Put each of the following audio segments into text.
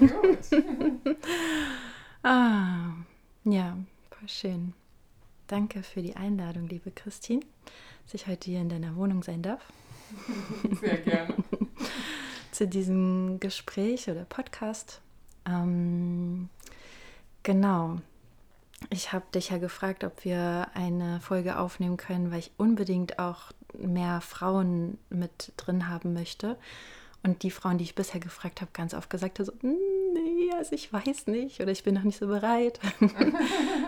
Gut. ah, ja, voll schön. Danke für die Einladung, liebe Christine, dass ich heute hier in deiner Wohnung sein darf. Sehr gerne. Zu diesem Gespräch oder Podcast. Ähm, genau. Ich habe dich ja gefragt, ob wir eine Folge aufnehmen können, weil ich unbedingt auch mehr Frauen mit drin haben möchte. Und die Frauen, die ich bisher gefragt habe, ganz oft gesagt haben, so, nee, also ich weiß nicht oder ich bin noch nicht so bereit. Und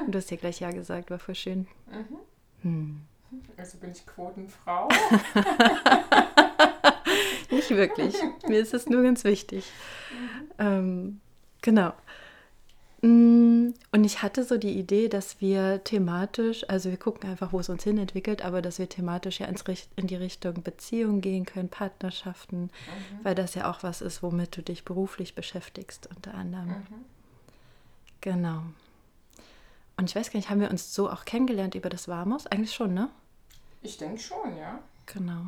du hast ja gleich Ja gesagt, war voll schön. Mhm. Hm. Also bin ich Quotenfrau? nicht wirklich. Mir ist das nur ganz wichtig. Mhm. Ähm, genau. Mm, und ich hatte so die Idee, dass wir thematisch, also wir gucken einfach, wo es uns hin entwickelt, aber dass wir thematisch ja ins, in die Richtung Beziehung gehen können, Partnerschaften, mhm. weil das ja auch was ist, womit du dich beruflich beschäftigst, unter anderem. Mhm. Genau. Und ich weiß gar nicht, haben wir uns so auch kennengelernt über das Warmos? Eigentlich schon, ne? Ich denke schon, ja. Genau.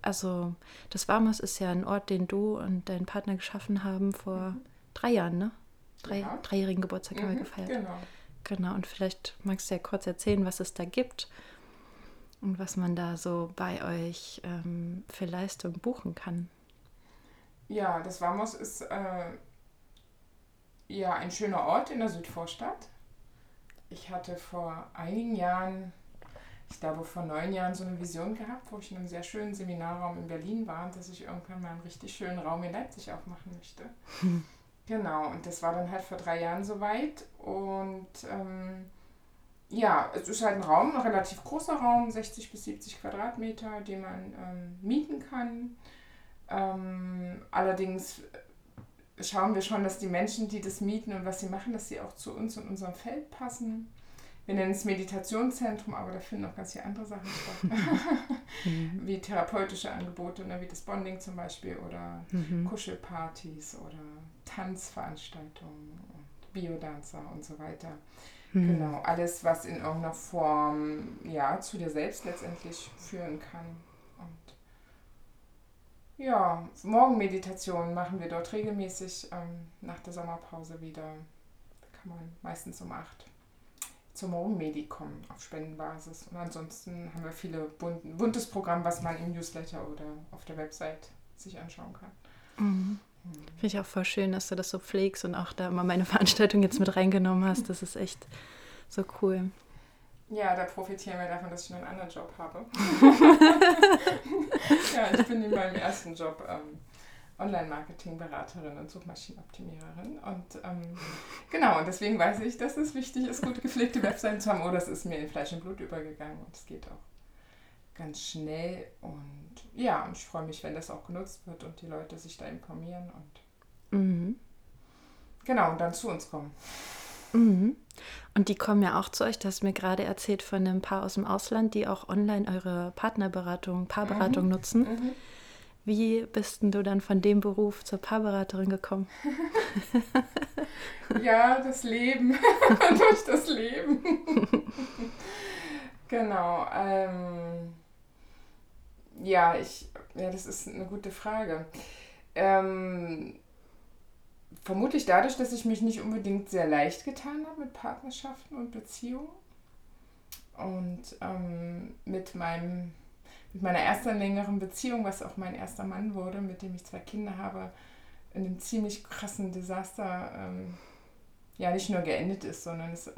Also das Warmos ist ja ein Ort, den du und dein Partner geschaffen haben vor mhm. drei Jahren, ne? Drei, ja. dreijährigen Geburtstag haben wir mhm, gefeiert. Genau. Genau, und vielleicht magst du ja kurz erzählen, was es da gibt und was man da so bei euch ähm, für Leistung buchen kann. Ja, das Vamos ist äh, ja ein schöner Ort in der Südvorstadt. Ich hatte vor einigen Jahren, ich glaube vor neun Jahren, so eine Vision gehabt, wo ich in einem sehr schönen Seminarraum in Berlin war und dass ich irgendwann mal einen richtig schönen Raum in Leipzig aufmachen möchte. Genau, und das war dann halt vor drei Jahren soweit. Und ähm, ja, es ist halt ein Raum, ein relativ großer Raum, 60 bis 70 Quadratmeter, den man ähm, mieten kann. Ähm, allerdings schauen wir schon, dass die Menschen, die das mieten und was sie machen, dass sie auch zu uns und unserem Feld passen. Wir nennen es Meditationszentrum, aber da finden auch ganz viele andere Sachen statt. Mhm. wie therapeutische Angebote, ne, wie das Bonding zum Beispiel oder mhm. Kuschelpartys oder Tanzveranstaltungen und Biodanzer und so weiter. Mhm. Genau, alles, was in irgendeiner Form ja, zu dir selbst letztendlich führen kann. Und ja, Morgenmeditation machen wir dort regelmäßig ähm, nach der Sommerpause wieder. Da kann man meistens um acht zum Morgenmedi kommen auf Spendenbasis. Und ansonsten haben wir viele bunten, buntes Programm, was man im Newsletter oder auf der Website sich anschauen kann. Mhm. Finde ich auch voll schön, dass du das so pflegst und auch da mal meine Veranstaltung jetzt mit reingenommen hast. Das ist echt so cool. Ja, da profitieren wir davon, dass ich noch einen anderen Job habe. ja, ich bin in meinem ersten Job ähm, Online-Marketing-Beraterin und Suchmaschinenoptimiererin. Und ähm, genau, und deswegen weiß ich, dass es wichtig ist, gut gepflegte Webseiten zu haben. Oh, das ist mir in Fleisch und Blut übergegangen und es geht auch ganz schnell. Und ja, und ich freue mich, wenn das auch genutzt wird und die Leute sich da informieren und mhm. genau, und dann zu uns kommen. Mhm. Und die kommen ja auch zu euch. Du hast mir gerade erzählt von einem Paar aus dem Ausland, die auch online eure Partnerberatung, Paarberatung mhm. nutzen. Wie bist denn du dann von dem Beruf zur Paarberaterin gekommen? ja, das Leben. Durch das Leben. genau. Ähm, ja, ich, ja, das ist eine gute Frage. Ähm, vermutlich dadurch, dass ich mich nicht unbedingt sehr leicht getan habe mit Partnerschaften und Beziehungen. Und ähm, mit meinem mit meiner ersten längeren Beziehung, was auch mein erster Mann wurde, mit dem ich zwei Kinder habe, in einem ziemlich krassen Desaster ähm, ja nicht nur geendet ist, sondern es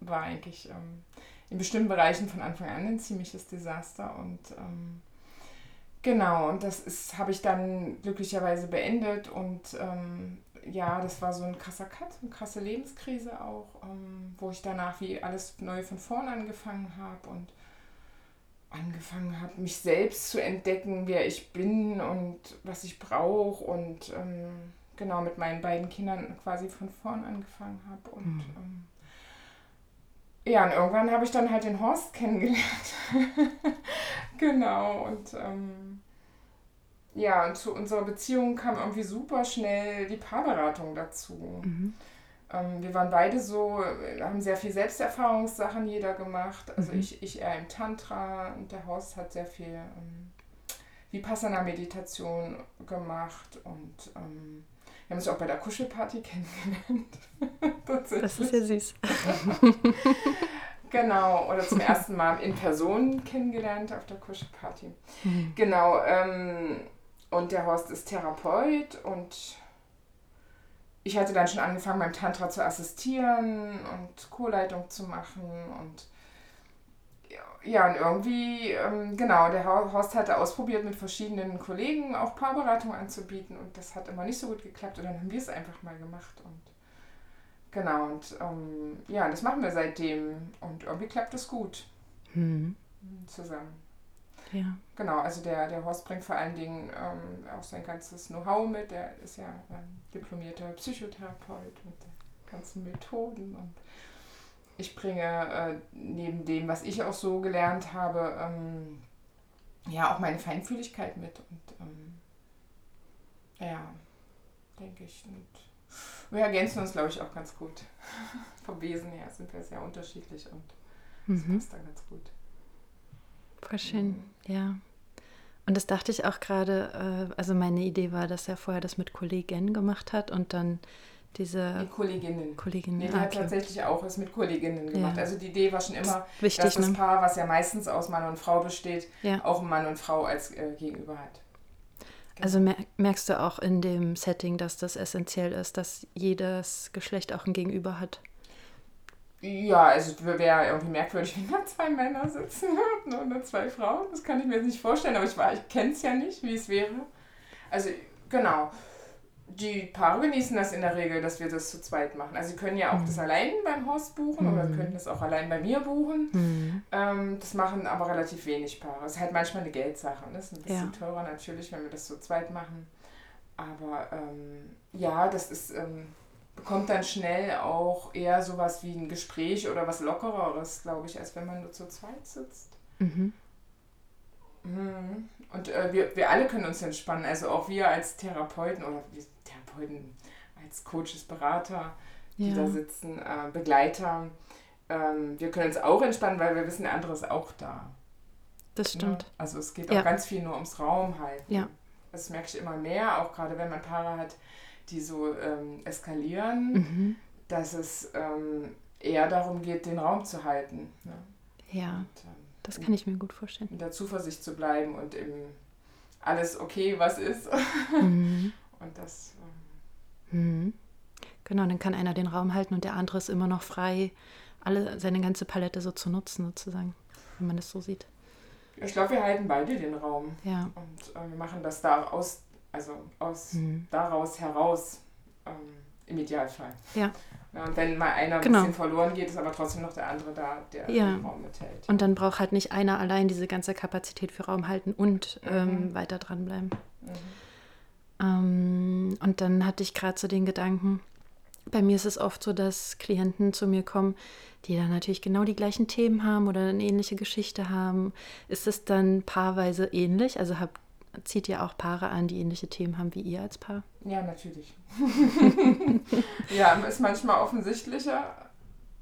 war eigentlich ähm, in bestimmten Bereichen von Anfang an ein ziemliches Desaster und ähm, genau und das habe ich dann glücklicherweise beendet und ähm, ja, das war so ein krasser Cut, eine krasse Lebenskrise auch, ähm, wo ich danach wie alles neu von vorn angefangen habe und angefangen habe, mich selbst zu entdecken, wer ich bin und was ich brauche und ähm, genau mit meinen beiden Kindern quasi von vorn angefangen habe und mhm. ähm, ja, und irgendwann habe ich dann halt den Horst kennengelernt. genau, und ähm, ja, und zu unserer Beziehung kam irgendwie super schnell die Paarberatung dazu. Mhm. Ähm, wir waren beide so, haben sehr viel Selbsterfahrungssachen jeder gemacht. Also mhm. ich, ich eher im Tantra und der Horst hat sehr viel ähm, Vipassana-Meditation gemacht und ähm, Wir haben uns auch bei der Kuschelparty kennengelernt. das ist ja süß. genau, oder zum ersten Mal in Person kennengelernt auf der Kuschelparty. Mhm. Genau, ähm, und der Horst ist Therapeut und ich hatte dann schon angefangen, beim Tantra zu assistieren und Kurleitung zu machen und ja, und irgendwie, ähm, genau, der Horst hatte ausprobiert, mit verschiedenen Kollegen auch Paarberatung anzubieten und das hat immer nicht so gut geklappt und dann haben wir es einfach mal gemacht und genau, und ähm, ja, das machen wir seitdem und irgendwie klappt es gut mhm. zusammen. Ja. Genau, also der, der Horst bringt vor allen Dingen ähm, auch sein ganzes Know-how mit, der ist ja ein diplomierter Psychotherapeut mit den ganzen Methoden und ich bringe äh, neben dem, was ich auch so gelernt habe, ähm, ja auch meine Feinfühligkeit mit. Und ähm, ja, denke ich. Und wir ergänzen uns, glaube ich, auch ganz gut. Vom Wesen her sind wir sehr unterschiedlich und das mhm. passt dann ganz gut. Voll schön, ja. Und das dachte ich auch gerade, äh, also meine Idee war, dass er vorher das mit Kolleginnen gemacht hat und dann diese die Kolleginnen. Kolleginnen. Nee, die ah, hat tatsächlich auch was mit Kolleginnen gemacht. Ja. Also die Idee war schon immer, Wichtig, dass das ne? Paar, was ja meistens aus Mann und Frau besteht, ja. auch Mann und Frau als äh, Gegenüber hat. Genau. Also merkst du auch in dem Setting, dass das essentiell ist, dass jedes Geschlecht auch ein Gegenüber hat? Ja, also wäre irgendwie merkwürdig, wenn da zwei Männer sitzen oder zwei Frauen. Das kann ich mir jetzt nicht vorstellen, aber ich, ich kenne es ja nicht, wie es wäre. Also genau die Paare genießen das in der Regel, dass wir das zu zweit machen. Also sie können ja auch mhm. das allein beim Haus buchen mhm. oder können das auch allein bei mir buchen. Mhm. Ähm, das machen aber relativ wenig Paare. Das ist halt manchmal eine Geldsache. Das ist ein bisschen ja. teurer natürlich, wenn wir das zu zweit machen. Aber ähm, ja, das ist, ähm, bekommt dann schnell auch eher sowas wie ein Gespräch oder was Lockereres, glaube ich, als wenn man nur zu zweit sitzt. Mhm. Mhm. Und äh, wir, wir alle können uns entspannen, also auch wir als Therapeuten oder wir Therapeuten, als Coaches, Berater, die ja. da sitzen, äh, Begleiter. Ähm, wir können uns auch entspannen, weil wir wissen, der andere ist auch da. Das ne? stimmt. Ja? Also es geht auch ganz viel nur ums Raum halten. Ja. Das merke ich immer mehr, auch gerade wenn man Paare hat, die so ähm, eskalieren, mhm. dass es ähm, eher darum geht, den Raum zu halten. Ne? Ja. Und, ähm, das kann ich mir gut vorstellen. In der Zuversicht zu bleiben und im alles okay, was ist. Mhm. und das. Ähm mhm. Genau, dann kann einer den Raum halten und der andere ist immer noch frei, alle seine ganze Palette so zu nutzen, sozusagen, wenn man das so sieht. Ich glaube, wir halten beide den Raum. Ja. Und äh, wir machen das da aus, also aus mhm. daraus heraus ähm, im Idealfall. Ja. Ja, und wenn mal einer ein genau. bisschen verloren geht, ist aber trotzdem noch der andere da, der ja. den Raum mithält. Und dann braucht halt nicht einer allein diese ganze Kapazität für Raum halten und mhm. ähm, weiter dranbleiben. Mhm. Ähm, und dann hatte ich gerade so den Gedanken, bei mir ist es oft so, dass Klienten zu mir kommen, die dann natürlich genau die gleichen Themen haben oder eine ähnliche Geschichte haben. Ist es dann paarweise ähnlich? Also habt zieht ihr auch Paare an, die ähnliche Themen haben wie ihr als Paar? Ja, natürlich. ja, ist manchmal offensichtlicher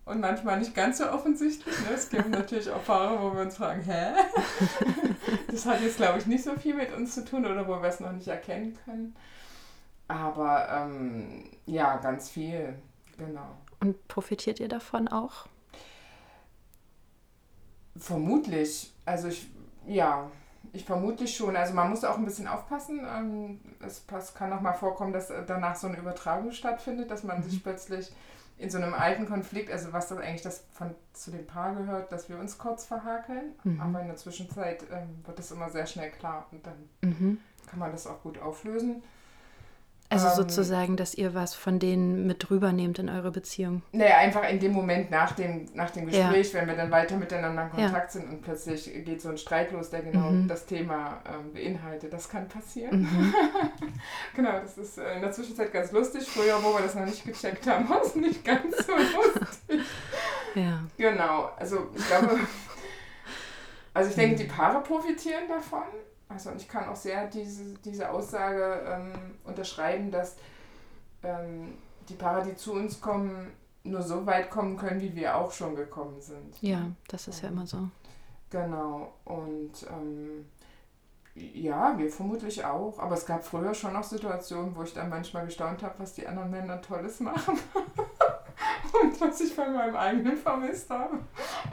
und manchmal nicht ganz so offensichtlich. Ne? Es gibt natürlich auch Paare, wo wir uns fragen, hä? Das hat jetzt, glaube ich, nicht so viel mit uns zu tun oder wo wir es noch nicht erkennen können. Aber ähm, ja, ganz viel, genau. Und profitiert ihr davon auch? Vermutlich. Also ich, ja, ich vermutlich schon. Also man muss auch ein bisschen aufpassen. Ähm, es kann auch mal vorkommen, dass danach so eine Übertragung stattfindet, dass man mhm. sich plötzlich in so einem alten Konflikt, also was das eigentlich das von, zu dem Paar gehört, dass wir uns kurz verhakeln. Mhm. Aber in der Zwischenzeit ähm, wird das immer sehr schnell klar und dann mhm. kann man das auch gut auflösen. Also ähm, sozusagen, dass ihr was von denen mit rübernehmt in eure Beziehung. Naja, einfach in dem Moment nach dem, nach dem Gespräch, ja. wenn wir dann weiter miteinander in Kontakt ja. sind und plötzlich geht so ein Streit los, der genau mhm. das Thema ähm, beinhaltet. Das kann passieren. Mhm. genau, das ist äh, in der Zwischenzeit ganz lustig. Früher, wo wir das noch nicht gecheckt haben, war es nicht ganz so lustig. Ja. Genau, also ich glaube, also ich denke, die Paare profitieren davon. Also ich kann auch sehr diese, diese Aussage ähm, unterschreiben, dass ähm, die Paare, die zu uns kommen, nur so weit kommen können, wie wir auch schon gekommen sind. Ja, das ist ja immer so. Genau. Und ähm, Ja, wir vermutlich auch. Aber es gab früher schon noch Situationen, wo ich dann manchmal gestaunt habe, was die anderen Männer Tolles machen. und was ich bei meinem eigenen vermisst habe.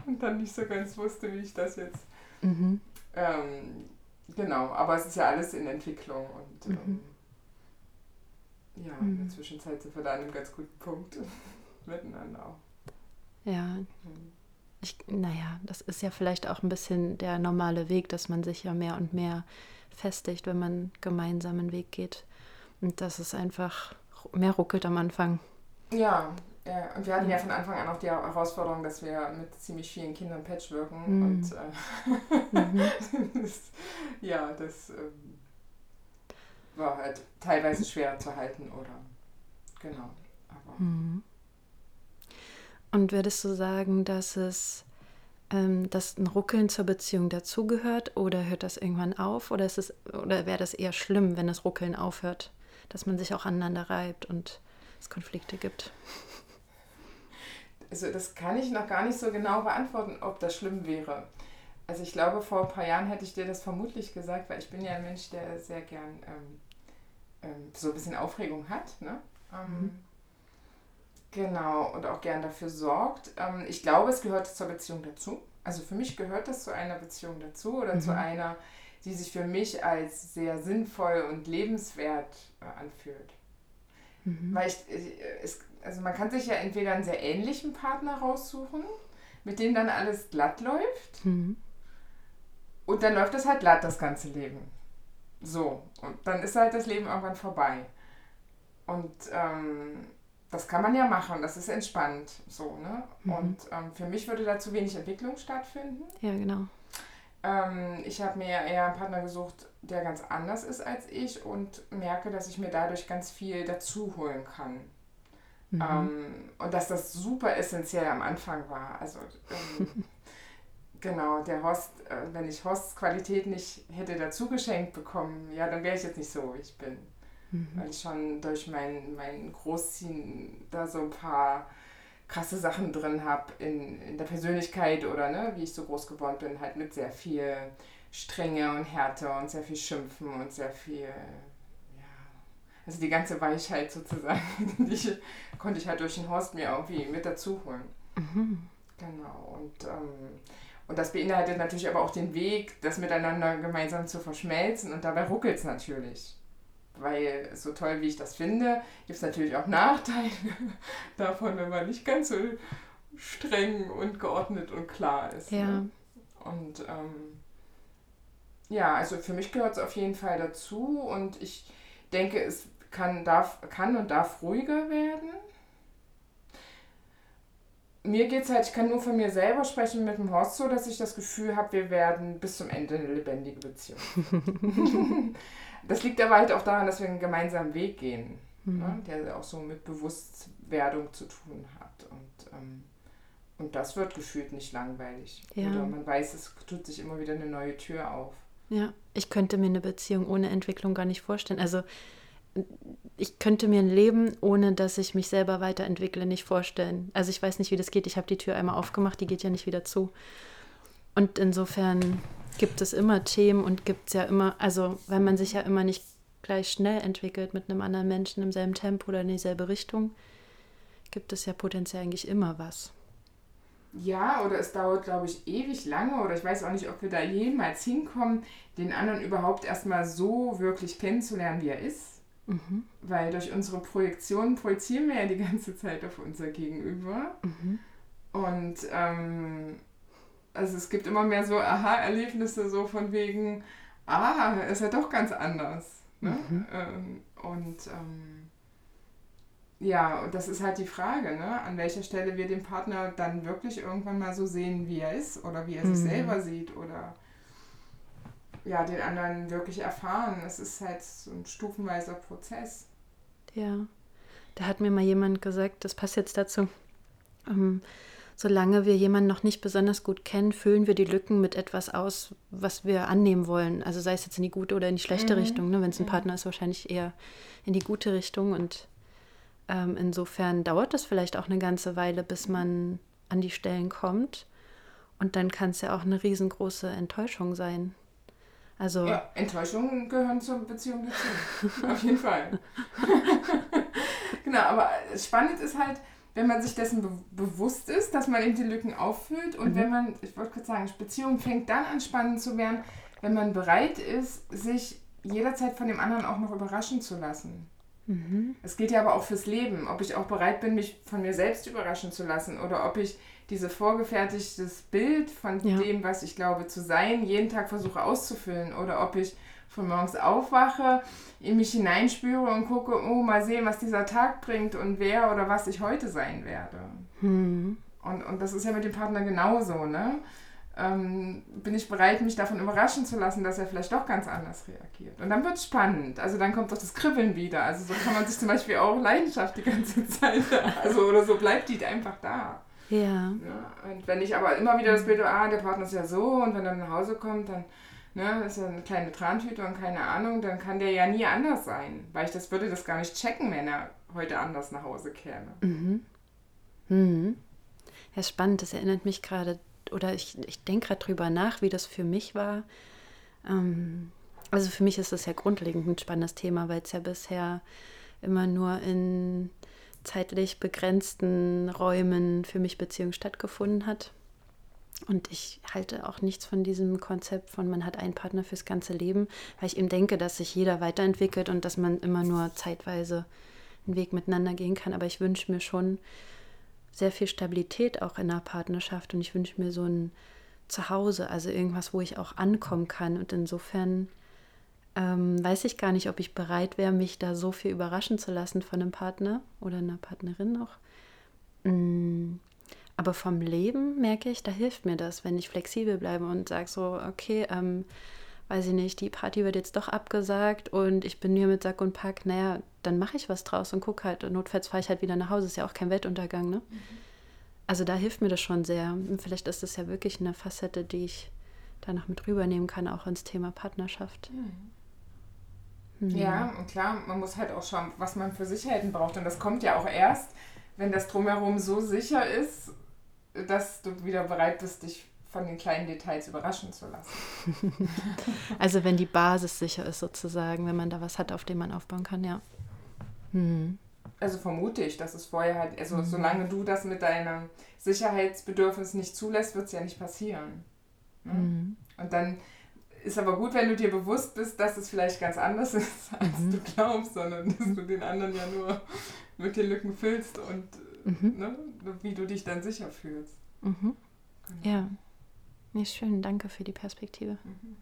Und dann nicht so ganz wusste, wie ich das jetzt. Mhm. Ähm, genau, aber es ist ja alles in Entwicklung und mhm. ähm, ja, in der mhm. Zwischenzeit sind wir da an einem ganz guten Punkt miteinander auch. Ja. Mhm. Ich, naja, das ist ja vielleicht auch ein bisschen der normale Weg, dass man sich ja mehr und mehr festigt, wenn man gemeinsam einen Weg geht. Und dass es einfach mehr ruckelt am Anfang. Ja, ja, und wir hatten ja von Anfang an auch die Herausforderung, dass wir mit ziemlich vielen Kindern patchworken. Mhm. Und äh, mhm. das, ja, das ähm, war halt teilweise schwer zu halten oder genau. Aber mhm. Und würdest du sagen, dass es ähm, dass ein Ruckeln zur Beziehung dazugehört oder hört das irgendwann auf? Oder ist es, oder wäre das eher schlimm, wenn das Ruckeln aufhört? Dass man sich auch aneinander reibt und es Konflikte gibt? Also das kann ich noch gar nicht so genau beantworten, ob das schlimm wäre. Also ich glaube, vor ein paar Jahren hätte ich dir das vermutlich gesagt, weil ich bin ja ein Mensch, der sehr gern ähm, ähm, so ein bisschen Aufregung hat. Ne? Ähm, mhm. Genau, und auch gern dafür sorgt. Ähm, ich glaube, es gehört zur Beziehung dazu. Also für mich gehört das zu einer Beziehung dazu oder mhm. zu einer, die sich für mich als sehr sinnvoll und lebenswert äh, anfühlt. Mhm. Weil ich, ich, es also man kann sich ja entweder einen sehr ähnlichen Partner raussuchen, mit dem dann alles glatt läuft. Mhm. Und dann läuft das halt glatt, das ganze Leben. So, und dann ist halt das Leben irgendwann vorbei. Und ähm, das kann man ja machen, das ist entspannt. So, ne? Mhm. Und ähm, für mich würde da zu wenig Entwicklung stattfinden. Ja, genau. Ähm, ich habe mir eher einen Partner gesucht, der ganz anders ist als ich und merke, dass ich mir dadurch ganz viel dazu holen kann. Mhm. Ähm, und dass das super essentiell am Anfang war. Also ähm, genau, der Host, äh, wenn ich Hostqualität nicht hätte dazu geschenkt bekommen, ja, dann wäre ich jetzt nicht so, wie ich bin. Mhm. Weil ich schon durch mein, mein Großziehen da so ein paar krasse Sachen drin habe in, in der Persönlichkeit oder ne, wie ich so groß geworden bin, halt mit sehr viel Strenge und Härte und sehr viel Schimpfen und sehr viel also die ganze Weichheit sozusagen, die konnte ich halt durch den Horst mir irgendwie mit dazu holen. Mhm. Genau. Und, ähm, und das beinhaltet natürlich aber auch den Weg, das miteinander gemeinsam zu verschmelzen. Und dabei ruckelt es natürlich. Weil so toll wie ich das finde, gibt es natürlich auch Nachteile davon, wenn man nicht ganz so streng und geordnet und klar ist. Ja. Ne? Und ähm, ja, also für mich gehört es auf jeden Fall dazu und ich denke, es kann, darf, kann und darf ruhiger werden. Mir geht es halt, ich kann nur von mir selber sprechen mit dem Horst so, dass ich das Gefühl habe, wir werden bis zum Ende eine lebendige Beziehung. das liegt aber halt auch daran, dass wir einen gemeinsamen Weg gehen, mhm. ne, der auch so mit Bewusstwerdung zu tun hat. Und, ähm, und das wird gefühlt nicht langweilig. Ja. Oder man weiß, es tut sich immer wieder eine neue Tür auf. Ja, ich könnte mir eine Beziehung ohne Entwicklung gar nicht vorstellen. Also ich könnte mir ein Leben, ohne dass ich mich selber weiterentwickle, nicht vorstellen. Also ich weiß nicht, wie das geht. Ich habe die Tür einmal aufgemacht, die geht ja nicht wieder zu. Und insofern gibt es immer Themen und gibt es ja immer, also weil man sich ja immer nicht gleich schnell entwickelt mit einem anderen Menschen im selben Tempo oder in dieselbe Richtung, gibt es ja potenziell eigentlich immer was. Ja, oder es dauert, glaube ich, ewig lange oder ich weiß auch nicht, ob wir da jemals hinkommen, den anderen überhaupt erstmal so wirklich kennenzulernen, wie er ist. Mhm. Weil durch unsere Projektion projizieren wir ja die ganze Zeit auf unser Gegenüber. Mhm. Und ähm, also es gibt immer mehr so Aha-Erlebnisse, so von wegen, ah, ist ja doch ganz anders. Ne? Mhm. Ähm, und ähm, ja, und das ist halt die Frage, ne? an welcher Stelle wir den Partner dann wirklich irgendwann mal so sehen, wie er ist oder wie er sich mhm. selber sieht oder ja, den anderen wirklich erfahren. Es ist halt so ein stufenweiser Prozess. Ja, da hat mir mal jemand gesagt, das passt jetzt dazu. Ähm, solange wir jemanden noch nicht besonders gut kennen, füllen wir die Lücken mit etwas aus, was wir annehmen wollen. Also sei es jetzt in die gute oder in die schlechte mhm. Richtung. Ne? Wenn es ein Partner ist, wahrscheinlich eher in die gute Richtung. Und ähm, insofern dauert das vielleicht auch eine ganze Weile, bis man an die Stellen kommt. Und dann kann es ja auch eine riesengroße Enttäuschung sein. Also ja, Enttäuschungen gehören zur Beziehung dazu. Auf jeden Fall. genau, aber spannend ist halt, wenn man sich dessen be bewusst ist, dass man eben die Lücken auffüllt und mhm. wenn man, ich wollte kurz sagen, Beziehung fängt dann an spannend zu werden, wenn man bereit ist, sich jederzeit von dem anderen auch noch überraschen zu lassen. Mhm. Es geht ja aber auch fürs Leben, ob ich auch bereit bin, mich von mir selbst überraschen zu lassen oder ob ich dieses vorgefertigtes Bild von ja. dem, was ich glaube zu sein, jeden Tag versuche auszufüllen oder ob ich von morgens aufwache, in mich hineinspüre und gucke, oh, mal sehen, was dieser Tag bringt und wer oder was ich heute sein werde. Mhm. Und, und das ist ja mit dem Partner genauso, ne? Ähm, bin ich bereit, mich davon überraschen zu lassen, dass er vielleicht doch ganz anders reagiert. Und dann wird es spannend. Also dann kommt doch das Kribbeln wieder. Also so kann man sich zum Beispiel auch Leidenschaft die ganze Zeit, also oder so bleibt die einfach da. Ja. ja. Und wenn ich aber immer wieder das Bild, ah, der Partner ist ja so und wenn er nach Hause kommt, dann ne, ist ja eine kleine Trantüte und keine Ahnung, dann kann der ja nie anders sein. Weil ich das würde das gar nicht checken, wenn er heute anders nach Hause käme. Mhm. Mhm. Ja, spannend. Das erinnert mich gerade, oder ich, ich denke gerade drüber nach, wie das für mich war. Ähm, also für mich ist das ja grundlegend ein spannendes Thema, weil es ja bisher immer nur in zeitlich begrenzten Räumen für mich Beziehung stattgefunden hat. Und ich halte auch nichts von diesem Konzept von man hat einen Partner fürs ganze Leben, weil ich eben denke, dass sich jeder weiterentwickelt und dass man immer nur zeitweise einen Weg miteinander gehen kann. Aber ich wünsche mir schon sehr viel Stabilität auch in der Partnerschaft und ich wünsche mir so ein Zuhause, also irgendwas, wo ich auch ankommen kann. Und insofern ähm, weiß ich gar nicht, ob ich bereit wäre, mich da so viel überraschen zu lassen von einem Partner oder einer Partnerin noch. Mm, aber vom Leben merke ich, da hilft mir das, wenn ich flexibel bleibe und sage so, okay, ähm, weiß ich nicht, die Party wird jetzt doch abgesagt und ich bin hier mit Sack und Pack, naja, dann mache ich was draus und gucke halt, notfalls fahre ich halt wieder nach Hause, ist ja auch kein Weltuntergang, ne? Mhm. Also da hilft mir das schon sehr. Und vielleicht ist das ja wirklich eine Facette, die ich da noch mit rübernehmen kann, auch ins Thema Partnerschaft. Mhm. Mhm. Ja, und klar, man muss halt auch schauen, was man für Sicherheiten braucht. Und das kommt ja auch erst, wenn das drumherum so sicher ist, dass du wieder bereit bist, dich von den kleinen Details überraschen zu lassen. also wenn die Basis sicher ist sozusagen, wenn man da was hat, auf dem man aufbauen kann, ja. Mhm. Also vermute ich, dass es vorher halt, also mhm. solange du das mit deinem Sicherheitsbedürfnis nicht zulässt, wird es ja nicht passieren. Ne? Mhm. Und dann ist aber gut, wenn du dir bewusst bist, dass es vielleicht ganz anders ist, als mhm. du glaubst, sondern dass du den anderen ja nur mit den Lücken füllst und mhm. ne, wie du dich dann sicher fühlst. Mhm. Genau. Ja. Nee, schön, danke für die Perspektive. Mhm.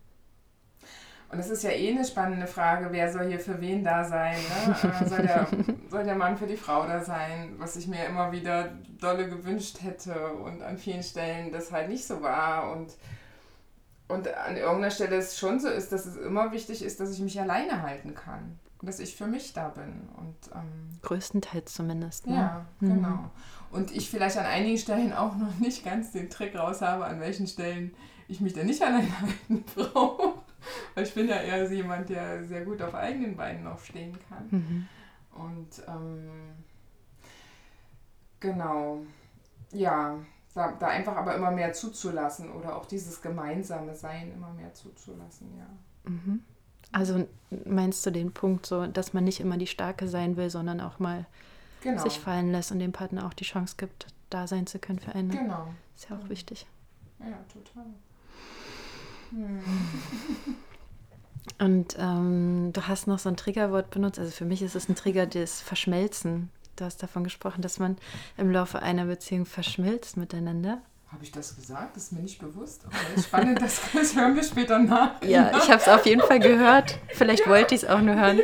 Und es ist ja eh eine spannende Frage, wer soll hier für wen da sein? Ne? Äh, soll, der, soll der Mann für die Frau da sein? Was ich mir immer wieder dolle gewünscht hätte und an vielen Stellen das halt nicht so war. Und und an irgendeiner Stelle es schon so ist, dass es immer wichtig ist, dass ich mich alleine halten kann. Dass ich für mich da bin. Und, ähm, Größtenteils zumindest. Ne? Ja, mhm. genau. Und ich vielleicht an einigen Stellen auch noch nicht ganz den Trick raus habe, an welchen Stellen ich mich da nicht alleine halten brauche. Weil ich bin ja eher jemand, der sehr gut auf eigenen Beinen noch stehen kann. Mhm. Und ähm, genau, ja, da, da, einfach aber immer mehr zuzulassen oder auch dieses gemeinsame Sein immer mehr zuzulassen, ja. Mhm. Also meinst du den Punkt so, dass man nicht immer die Starke sein will, sondern auch mal genau. sich fallen lässt und dem Partner auch die Chance gibt, da sein zu können für einen? Genau. Ist ja auch wichtig. Ja, total. Hm. Und ähm, du hast noch so ein Triggerwort benutzt. Also für mich ist es ein Trigger, das Verschmelzen du hast davon gesprochen, dass man im Laufe einer Beziehung verschmilzt miteinander. Habe ich das gesagt? Das ist mir nicht bewusst. Aber spannend, das, das hören wir später nach. Ja, ich habe es auf jeden Fall gehört. Vielleicht ja. wollte ich es auch nur hören.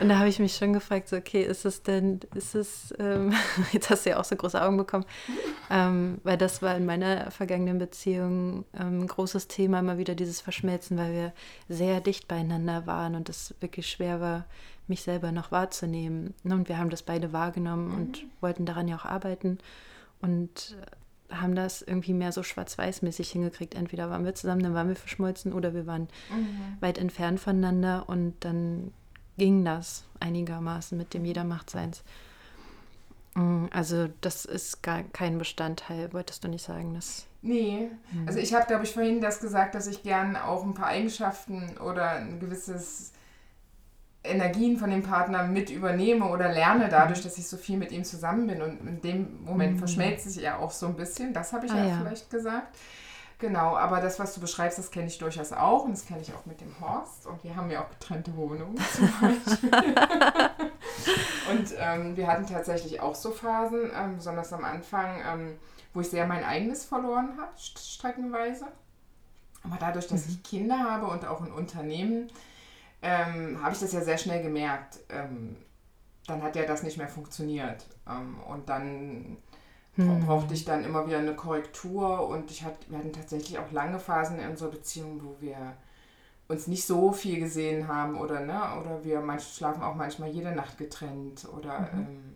Und da habe ich mich schon gefragt, so, okay, ist es denn, ist es, ähm, jetzt hast du ja auch so große Augen bekommen, ähm, weil das war in meiner vergangenen Beziehung ähm, ein großes Thema, immer wieder dieses Verschmelzen, weil wir sehr dicht beieinander waren und es wirklich schwer war, mich selber noch wahrzunehmen. Ne, und wir haben das beide wahrgenommen mhm. und wollten daran ja auch arbeiten und haben das irgendwie mehr so schwarz-weiß-mäßig hingekriegt. Entweder waren wir zusammen, dann waren wir verschmolzen oder wir waren mhm. weit entfernt voneinander und dann ging das einigermaßen mit dem Jeder macht seins. Mm, Also das ist gar kein Bestandteil, wolltest du nicht sagen? Das Nee, mhm. also ich habe, glaube ich, vorhin das gesagt, dass ich gern auch ein paar Eigenschaften oder ein gewisses Energien von dem Partner mit übernehme oder lerne dadurch, dass ich so viel mit ihm zusammen bin. Und in dem Moment mhm. verschmelzt sich er auch so ein bisschen. Das habe ich ah, ja, ja vielleicht gesagt. Genau, aber das, was du beschreibst, das kenne ich durchaus auch und das kenne ich auch mit dem Horst. Und wir haben ja auch getrennte Wohnungen zum Beispiel. und ähm, wir hatten tatsächlich auch so Phasen, ähm, besonders am Anfang, ähm, wo ich sehr mein eigenes verloren habe, streckenweise. Aber dadurch, dass mhm. ich Kinder habe und auch ein Unternehmen, ähm, habe ich das ja sehr schnell gemerkt. Ähm, dann hat ja das nicht mehr funktioniert. Ähm, und dann hm. brauchte ich dann immer wieder eine Korrektur und ich hatte, wir hatten tatsächlich auch lange Phasen in unserer Beziehung, wo wir uns nicht so viel gesehen haben oder ne oder wir manch, schlafen auch manchmal jede Nacht getrennt oder mhm. ähm,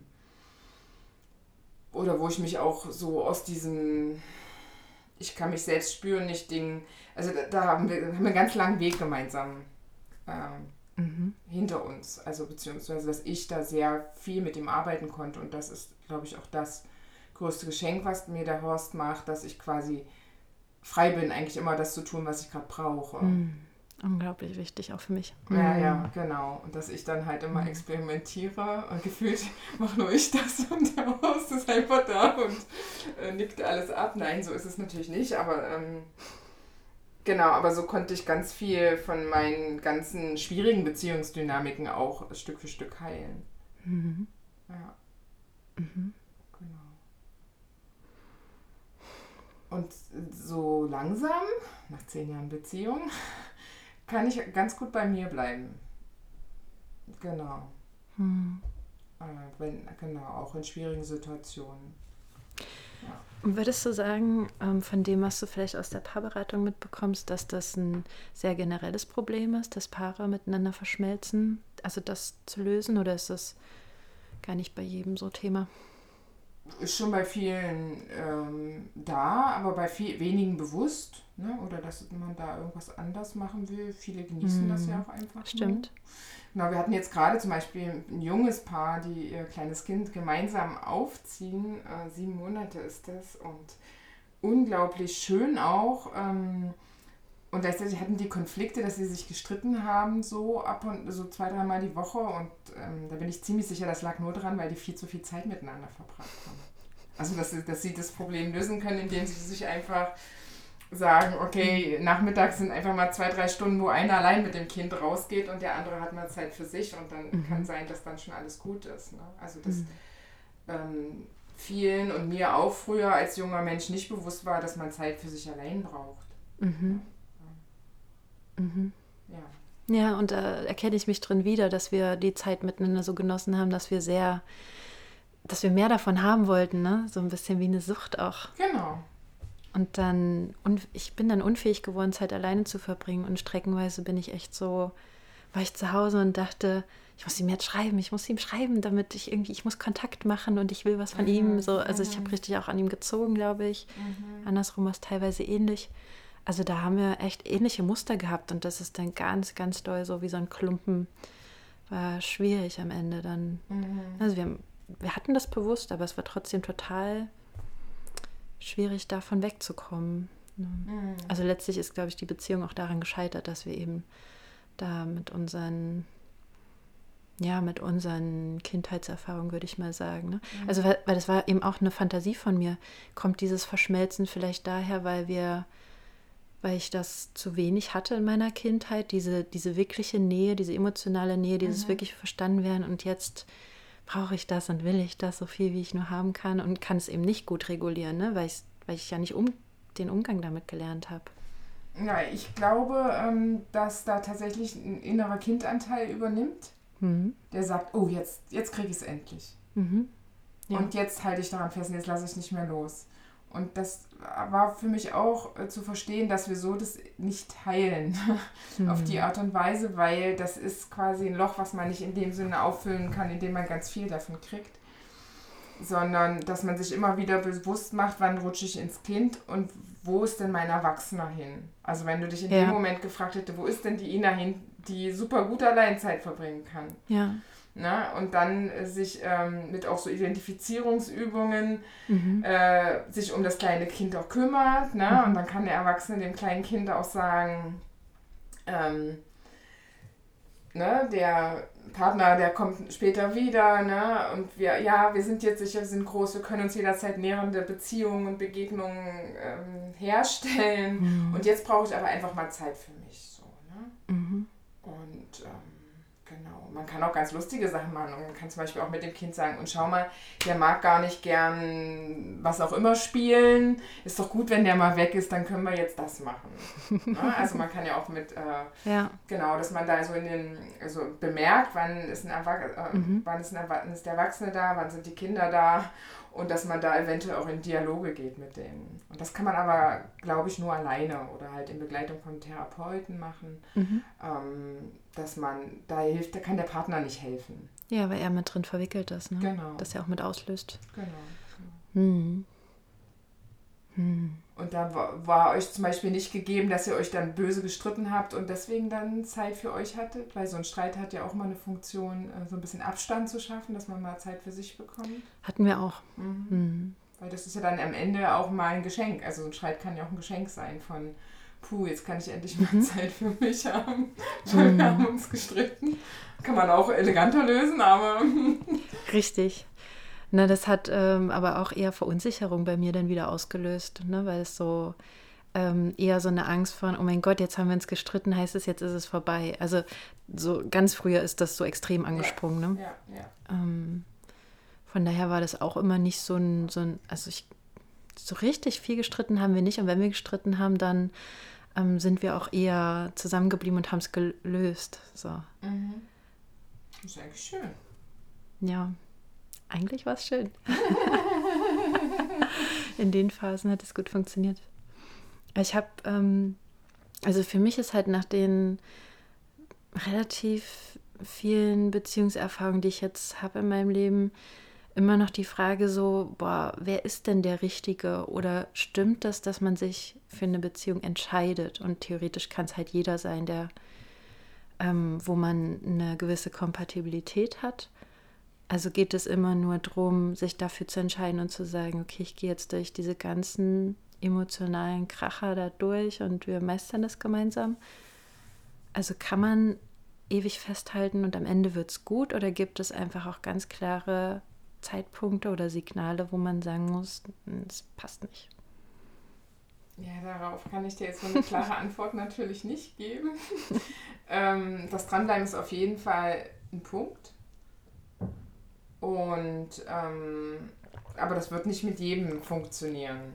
oder wo ich mich auch so aus diesem ich kann mich selbst spüren nicht Ding also da, da haben wir haben einen ganz langen Weg gemeinsam ähm, mhm. hinter uns also beziehungsweise dass ich da sehr viel mit ihm arbeiten konnte und das ist glaube ich auch das größte Geschenk, was mir der Horst macht, dass ich quasi frei bin, eigentlich immer das zu tun, was ich gerade brauche. Mm, unglaublich wichtig, auch für mich. Ja, ja, genau. Und dass ich dann halt immer mm. experimentiere und gefühlt mache nur ich das und der Horst ist einfach da und äh, nickt alles ab. Nein, so ist es natürlich nicht, aber ähm, genau, aber so konnte ich ganz viel von meinen ganzen schwierigen Beziehungsdynamiken auch Stück für Stück heilen. Mhm. Ja. Mhm. Und so langsam, nach zehn Jahren Beziehung, kann ich ganz gut bei mir bleiben. Genau. Hm. Äh, wenn, genau, auch in schwierigen Situationen. Würdest du sagen, ähm, von dem, was du vielleicht aus der Paarberatung mitbekommst, dass das ein sehr generelles Problem ist, dass Paare miteinander verschmelzen? Also das zu lösen oder ist das gar nicht bei jedem so Thema? Ist schon bei vielen ähm, da, aber bei viel, wenigen bewusst. Ne? Oder dass man da irgendwas anders machen will. Viele genießen mm. das ja auch einfach. Stimmt. Nur. Genau, wir hatten jetzt gerade zum Beispiel ein junges Paar, die ihr kleines Kind gemeinsam aufziehen. Äh, sieben Monate ist das und unglaublich schön auch. Ähm, und gleichzeitig hatten die Konflikte, dass sie sich gestritten haben, so ab und so zwei, dreimal die Woche. Und ähm, da bin ich ziemlich sicher, das lag nur dran, weil die viel zu viel Zeit miteinander verbracht haben. Also, dass, dass sie das Problem lösen können, indem sie sich einfach sagen, okay, nachmittags sind einfach mal zwei, drei Stunden, wo einer allein mit dem Kind rausgeht und der andere hat mal Zeit für sich und dann mhm. kann sein, dass dann schon alles gut ist. Ne? Also, dass mhm. ähm, vielen und mir auch früher als junger Mensch nicht bewusst war, dass man Zeit für sich allein braucht. Mhm. Mhm. Ja. Ja, und da erkenne ich mich drin wieder, dass wir die Zeit miteinander so genossen haben, dass wir sehr, dass wir mehr davon haben wollten, ne? So ein bisschen wie eine Sucht auch. Genau. Und dann, und ich bin dann unfähig geworden, Zeit alleine zu verbringen. Und streckenweise bin ich echt so, war ich zu Hause und dachte, ich muss ihm jetzt schreiben, ich muss ihm schreiben, damit ich irgendwie, ich muss Kontakt machen und ich will was von mhm. ihm. So, also ich habe mhm. richtig auch an ihm gezogen, glaube ich. Mhm. Andersrum war es teilweise ähnlich. Also da haben wir echt ähnliche Muster gehabt und das ist dann ganz, ganz doll so wie so ein Klumpen. War schwierig am Ende dann. Mhm. Also wir, haben, wir hatten das bewusst, aber es war trotzdem total schwierig, davon wegzukommen. Ne? Mhm. Also letztlich ist, glaube ich, die Beziehung auch daran gescheitert, dass wir eben da mit unseren ja, mit unseren Kindheitserfahrungen, würde ich mal sagen. Ne? Mhm. Also, weil, weil das war eben auch eine Fantasie von mir. Kommt dieses Verschmelzen vielleicht daher, weil wir weil ich das zu wenig hatte in meiner Kindheit, diese, diese wirkliche Nähe, diese emotionale Nähe, dieses mhm. wirklich verstanden werden und jetzt brauche ich das und will ich das so viel, wie ich nur haben kann und kann es eben nicht gut regulieren, ne? weil, ich, weil ich ja nicht um, den Umgang damit gelernt habe. Ja, ich glaube, ähm, dass da tatsächlich ein innerer Kindanteil übernimmt, mhm. der sagt, oh, jetzt, jetzt kriege ich es endlich. Mhm. Ja. Und jetzt halte ich daran fest, jetzt lasse ich nicht mehr los. Und das war für mich auch äh, zu verstehen, dass wir so das nicht heilen mhm. auf die Art und Weise, weil das ist quasi ein Loch, was man nicht in dem Sinne auffüllen kann, indem man ganz viel davon kriegt, sondern dass man sich immer wieder bewusst macht, wann rutsche ich ins Kind und wo ist denn mein Erwachsener hin? Also wenn du dich in ja. dem Moment gefragt hätte, wo ist denn die Ina hin, die super gut allein Zeit verbringen kann? Ja. Ne? Und dann äh, sich ähm, mit auch so Identifizierungsübungen mhm. äh, sich um das kleine Kind auch kümmert. Ne? Mhm. Und dann kann der Erwachsene dem kleinen Kind auch sagen, ähm, ne, der Partner, der kommt später wieder, ne? Und wir, ja, wir sind jetzt sicher, wir sind groß, wir können uns jederzeit nährende Beziehungen und Begegnungen ähm, herstellen. Mhm. Und jetzt brauche ich aber einfach mal Zeit für mich. So, ne? Mhm. Und ähm, Genau. Man kann auch ganz lustige Sachen machen. Und man kann zum Beispiel auch mit dem Kind sagen, und schau mal, der mag gar nicht gern was auch immer spielen. Ist doch gut, wenn der mal weg ist, dann können wir jetzt das machen. ja, also man kann ja auch mit, äh, ja. genau, dass man da so in den, also bemerkt, wann ist, ein Erwach äh, mhm. wann, ist ein wann ist der Erwachsene da, wann sind die Kinder da und dass man da eventuell auch in Dialoge geht mit denen. Und das kann man aber, glaube ich, nur alleine oder halt in Begleitung von Therapeuten machen, mhm. ähm, dass man da hilft, da kann der Partner nicht helfen. Ja, weil er mit drin verwickelt ist, ne? Genau. Dass er auch mit auslöst. Genau. Mhm. Hm. Und da war, euch zum Beispiel nicht gegeben, dass ihr euch dann böse gestritten habt und deswegen dann Zeit für euch hattet? Weil so ein Streit hat ja auch mal eine Funktion, äh, so ein bisschen Abstand zu schaffen, dass man mal Zeit für sich bekommt. Hatten wir auch. Mhm. Mhm. Weil das ist ja dann am Ende auch mal ein Geschenk. Also so ein Streit kann ja auch ein Geschenk sein von, puh, jetzt kann ich endlich mal mhm. Zeit für mich haben. Weil wir haben uns gestritten. Kann man auch eleganter lösen, aber... Richtig. Na, das hat ähm, aber auch eher Verunsicherung bei mir dann wieder ausgelöst, ne? weil es so ähm, eher so eine Angst von, oh mein Gott, jetzt haben wir uns gestritten, heißt es, jetzt ist es vorbei. Also so ganz früher ist das so extrem angesprungen. Ja, ne? ja, ja. Ähm, von daher war das auch immer nicht so ein, so ein, also ich, so richtig viel gestritten haben wir nicht. Und wenn wir gestritten haben, dann ähm, sind wir auch eher zusammengeblieben und haben es gelöst. So. Mhm. Das ist eigentlich schön. Ja eigentlich war es schön. In den Phasen hat es gut funktioniert. Ich habe, ähm, also für mich ist halt nach den relativ vielen Beziehungserfahrungen, die ich jetzt habe in meinem Leben, immer noch die Frage so, boah, wer ist denn der Richtige? Oder stimmt das, dass man sich für eine Beziehung entscheidet? Und theoretisch kann es halt jeder sein, der, ähm, wo man eine gewisse Kompatibilität hat. Also geht es immer nur darum, sich dafür zu entscheiden und zu sagen, okay, ich gehe jetzt durch diese ganzen emotionalen Kracher da durch und wir meistern das gemeinsam. Also kann man ewig festhalten und am Ende wird es gut oder gibt es einfach auch ganz klare Zeitpunkte oder Signale, wo man sagen muss, es passt nicht? Ja, darauf kann ich dir jetzt so eine klare Antwort natürlich nicht geben. ähm, das Dranbleiben ist auf jeden Fall ein Punkt. Und ähm, aber das wird nicht mit jedem funktionieren.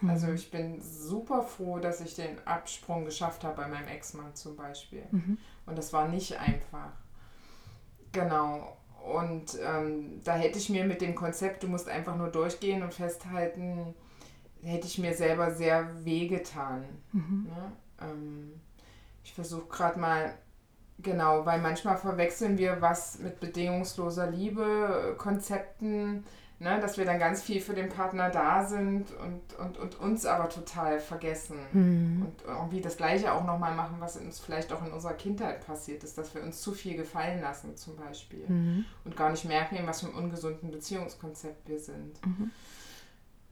Mhm. Also ich bin super froh, dass ich den Absprung geschafft habe bei meinem Ex-Mann zum Beispiel. Mhm. Und das war nicht einfach. Genau. Und ähm, da hätte ich mir mit dem Konzept, du musst einfach nur durchgehen und festhalten, hätte ich mir selber sehr wehgetan. Mhm. Ne? Ähm, ich versuche gerade mal Genau, weil manchmal verwechseln wir was mit bedingungsloser Liebe, Konzepten, ne, dass wir dann ganz viel für den Partner da sind und, und, und uns aber total vergessen. Mhm. Und irgendwie das Gleiche auch nochmal machen, was uns vielleicht auch in unserer Kindheit passiert ist, dass wir uns zu viel gefallen lassen zum Beispiel mhm. und gar nicht merken, in was für einem ungesunden Beziehungskonzept wir sind. Mhm.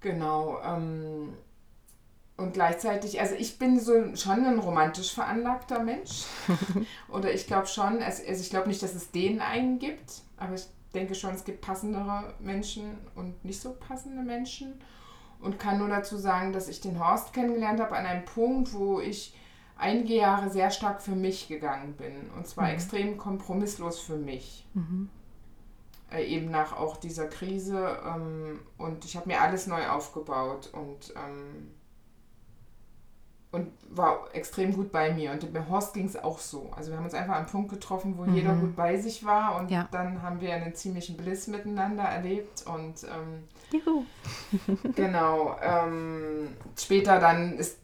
Genau. Ähm, und gleichzeitig, also ich bin so schon ein romantisch veranlagter Mensch. Oder ich glaube schon, also ich glaube nicht, dass es den einen gibt, aber ich denke schon, es gibt passendere Menschen und nicht so passende Menschen. Und kann nur dazu sagen, dass ich den Horst kennengelernt habe an einem Punkt, wo ich einige Jahre sehr stark für mich gegangen bin. Und zwar mhm. extrem kompromisslos für mich. Mhm. Äh, eben nach auch dieser Krise. Ähm, und ich habe mir alles neu aufgebaut. Und ähm, und war extrem gut bei mir. Und bei Horst ging es auch so. Also wir haben uns einfach an einen Punkt getroffen, wo mhm. jeder gut bei sich war und ja. dann haben wir einen ziemlichen Bliss miteinander erlebt und ähm, Juhu. genau. Ähm, später dann ist,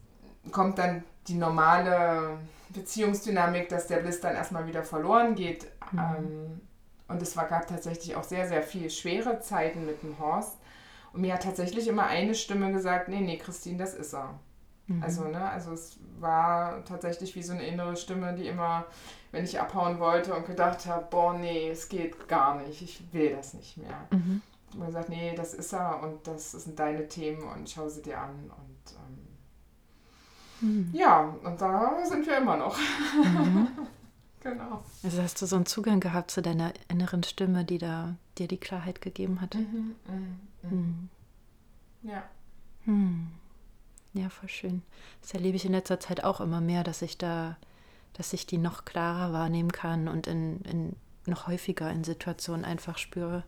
kommt dann die normale Beziehungsdynamik, dass der Bliss dann erstmal wieder verloren geht. Mhm. Ähm, und es war, gab tatsächlich auch sehr, sehr viele schwere Zeiten mit dem Horst. Und mir hat tatsächlich immer eine Stimme gesagt, nee, nee, Christine, das ist er. Mhm. Also, ne, also es war tatsächlich wie so eine innere Stimme, die immer, wenn ich abhauen wollte und gedacht habe, boah, nee, es geht gar nicht, ich will das nicht mehr. Mhm. Und gesagt, nee, das ist er und das sind deine Themen und schau sie dir an und ähm, mhm. ja, und da sind wir immer noch. Mhm. genau. Also hast du so einen Zugang gehabt zu deiner inneren Stimme, die da dir die Klarheit gegeben hat. Mhm, mh, mh. Mhm. Ja. Ja, voll schön. Das erlebe ich in letzter Zeit auch immer mehr, dass ich da, dass ich die noch klarer wahrnehmen kann und in, in noch häufiger in Situationen einfach spüre,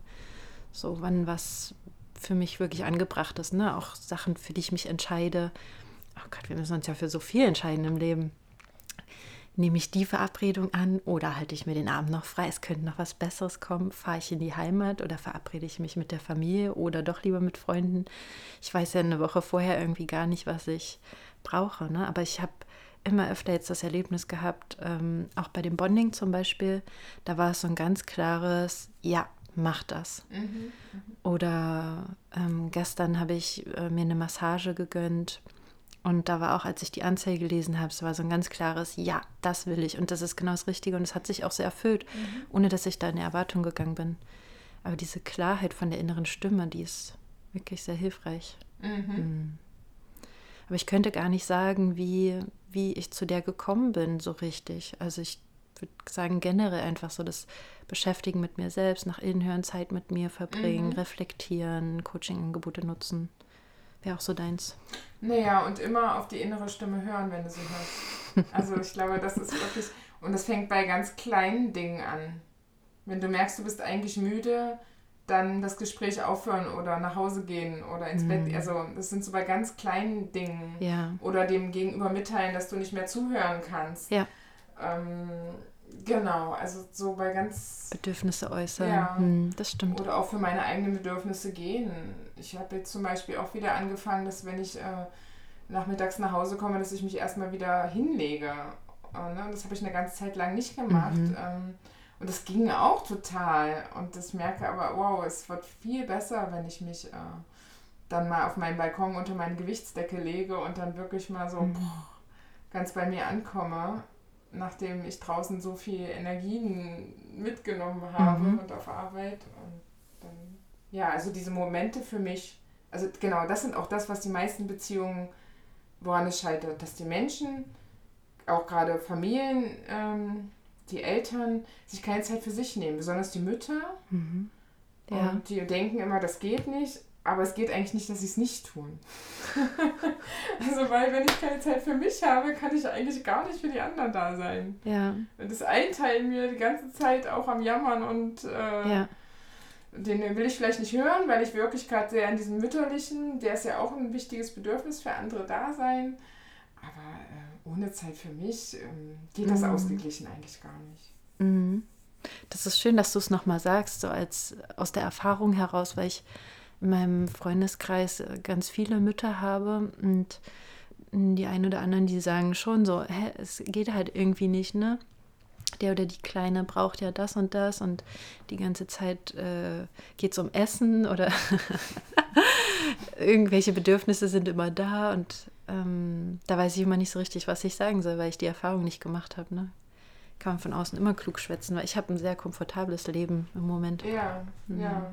so wann was für mich wirklich angebracht ist, ne? Auch Sachen, für die ich mich entscheide. Oh Gott, wir müssen uns ja für so viel entscheiden im Leben nehme ich die Verabredung an oder halte ich mir den Abend noch frei? Es könnte noch was Besseres kommen. Fahre ich in die Heimat oder verabrede ich mich mit der Familie oder doch lieber mit Freunden? Ich weiß ja eine Woche vorher irgendwie gar nicht, was ich brauche. Ne? Aber ich habe immer öfter jetzt das Erlebnis gehabt, ähm, auch bei dem Bonding zum Beispiel, da war es so ein ganz klares, ja, mach das. Mhm, mhm. Oder ähm, gestern habe ich äh, mir eine Massage gegönnt und da war auch, als ich die Anzeige gelesen habe, es war so ein ganz klares Ja, das will ich und das ist genau das Richtige und es hat sich auch sehr erfüllt, mhm. ohne dass ich da in die Erwartung gegangen bin. Aber diese Klarheit von der inneren Stimme, die ist wirklich sehr hilfreich. Mhm. Mhm. Aber ich könnte gar nicht sagen, wie, wie ich zu der gekommen bin, so richtig. Also ich würde sagen, generell einfach so das Beschäftigen mit mir selbst, nach innen hören, Zeit mit mir verbringen, mhm. reflektieren, Coaching-Angebote nutzen. Wäre auch so deins. Naja, und immer auf die innere Stimme hören, wenn du sie hörst. Also ich glaube, das ist wirklich, und das fängt bei ganz kleinen Dingen an. Wenn du merkst, du bist eigentlich müde, dann das Gespräch aufhören oder nach Hause gehen oder ins mhm. Bett. Also das sind so bei ganz kleinen Dingen. Ja. Oder dem Gegenüber mitteilen, dass du nicht mehr zuhören kannst. Ja. Ähm, Genau, also so bei ganz. Bedürfnisse äußern. Ja, hm, das stimmt. Oder auch für meine eigenen Bedürfnisse gehen. Ich habe jetzt zum Beispiel auch wieder angefangen, dass wenn ich äh, nachmittags nach Hause komme, dass ich mich erstmal wieder hinlege. Äh, ne? Das habe ich eine ganze Zeit lang nicht gemacht. Mhm. Ähm, und das ging auch total. Und ich merke aber, wow, es wird viel besser, wenn ich mich äh, dann mal auf meinen Balkon unter meine Gewichtsdecke lege und dann wirklich mal so mhm. boah, ganz bei mir ankomme nachdem ich draußen so viel Energien mitgenommen habe mhm. und auf Arbeit. Und dann, ja, also diese Momente für mich, also genau, das sind auch das, was die meisten Beziehungen, woran es scheitert, dass die Menschen, auch gerade Familien, ähm, die Eltern, sich keine Zeit für sich nehmen, besonders die Mütter. Mhm. Ja. Und die denken immer, das geht nicht. Aber es geht eigentlich nicht, dass sie es nicht tun. also, weil wenn ich keine Zeit für mich habe, kann ich eigentlich gar nicht für die anderen da sein. Ja. Und das einteilen mir die ganze Zeit auch am Jammern und äh, ja. den will ich vielleicht nicht hören, weil ich wirklich gerade sehr an diesem mütterlichen, der ist ja auch ein wichtiges Bedürfnis für andere da sein. Aber äh, ohne Zeit für mich ähm, geht das mhm. ausgeglichen eigentlich gar nicht. Mhm. Das ist schön, dass du es nochmal sagst, so als aus der Erfahrung heraus, weil ich in meinem Freundeskreis äh, ganz viele Mütter habe und die einen oder anderen, die sagen schon so, hä, es geht halt irgendwie nicht, ne? Der oder die Kleine braucht ja das und das und die ganze Zeit äh, geht es um Essen oder irgendwelche Bedürfnisse sind immer da und ähm, da weiß ich immer nicht so richtig, was ich sagen soll, weil ich die Erfahrung nicht gemacht habe. Ne? Kann man von außen immer klug schwätzen, weil ich habe ein sehr komfortables Leben im Moment. Ja, mhm. ja.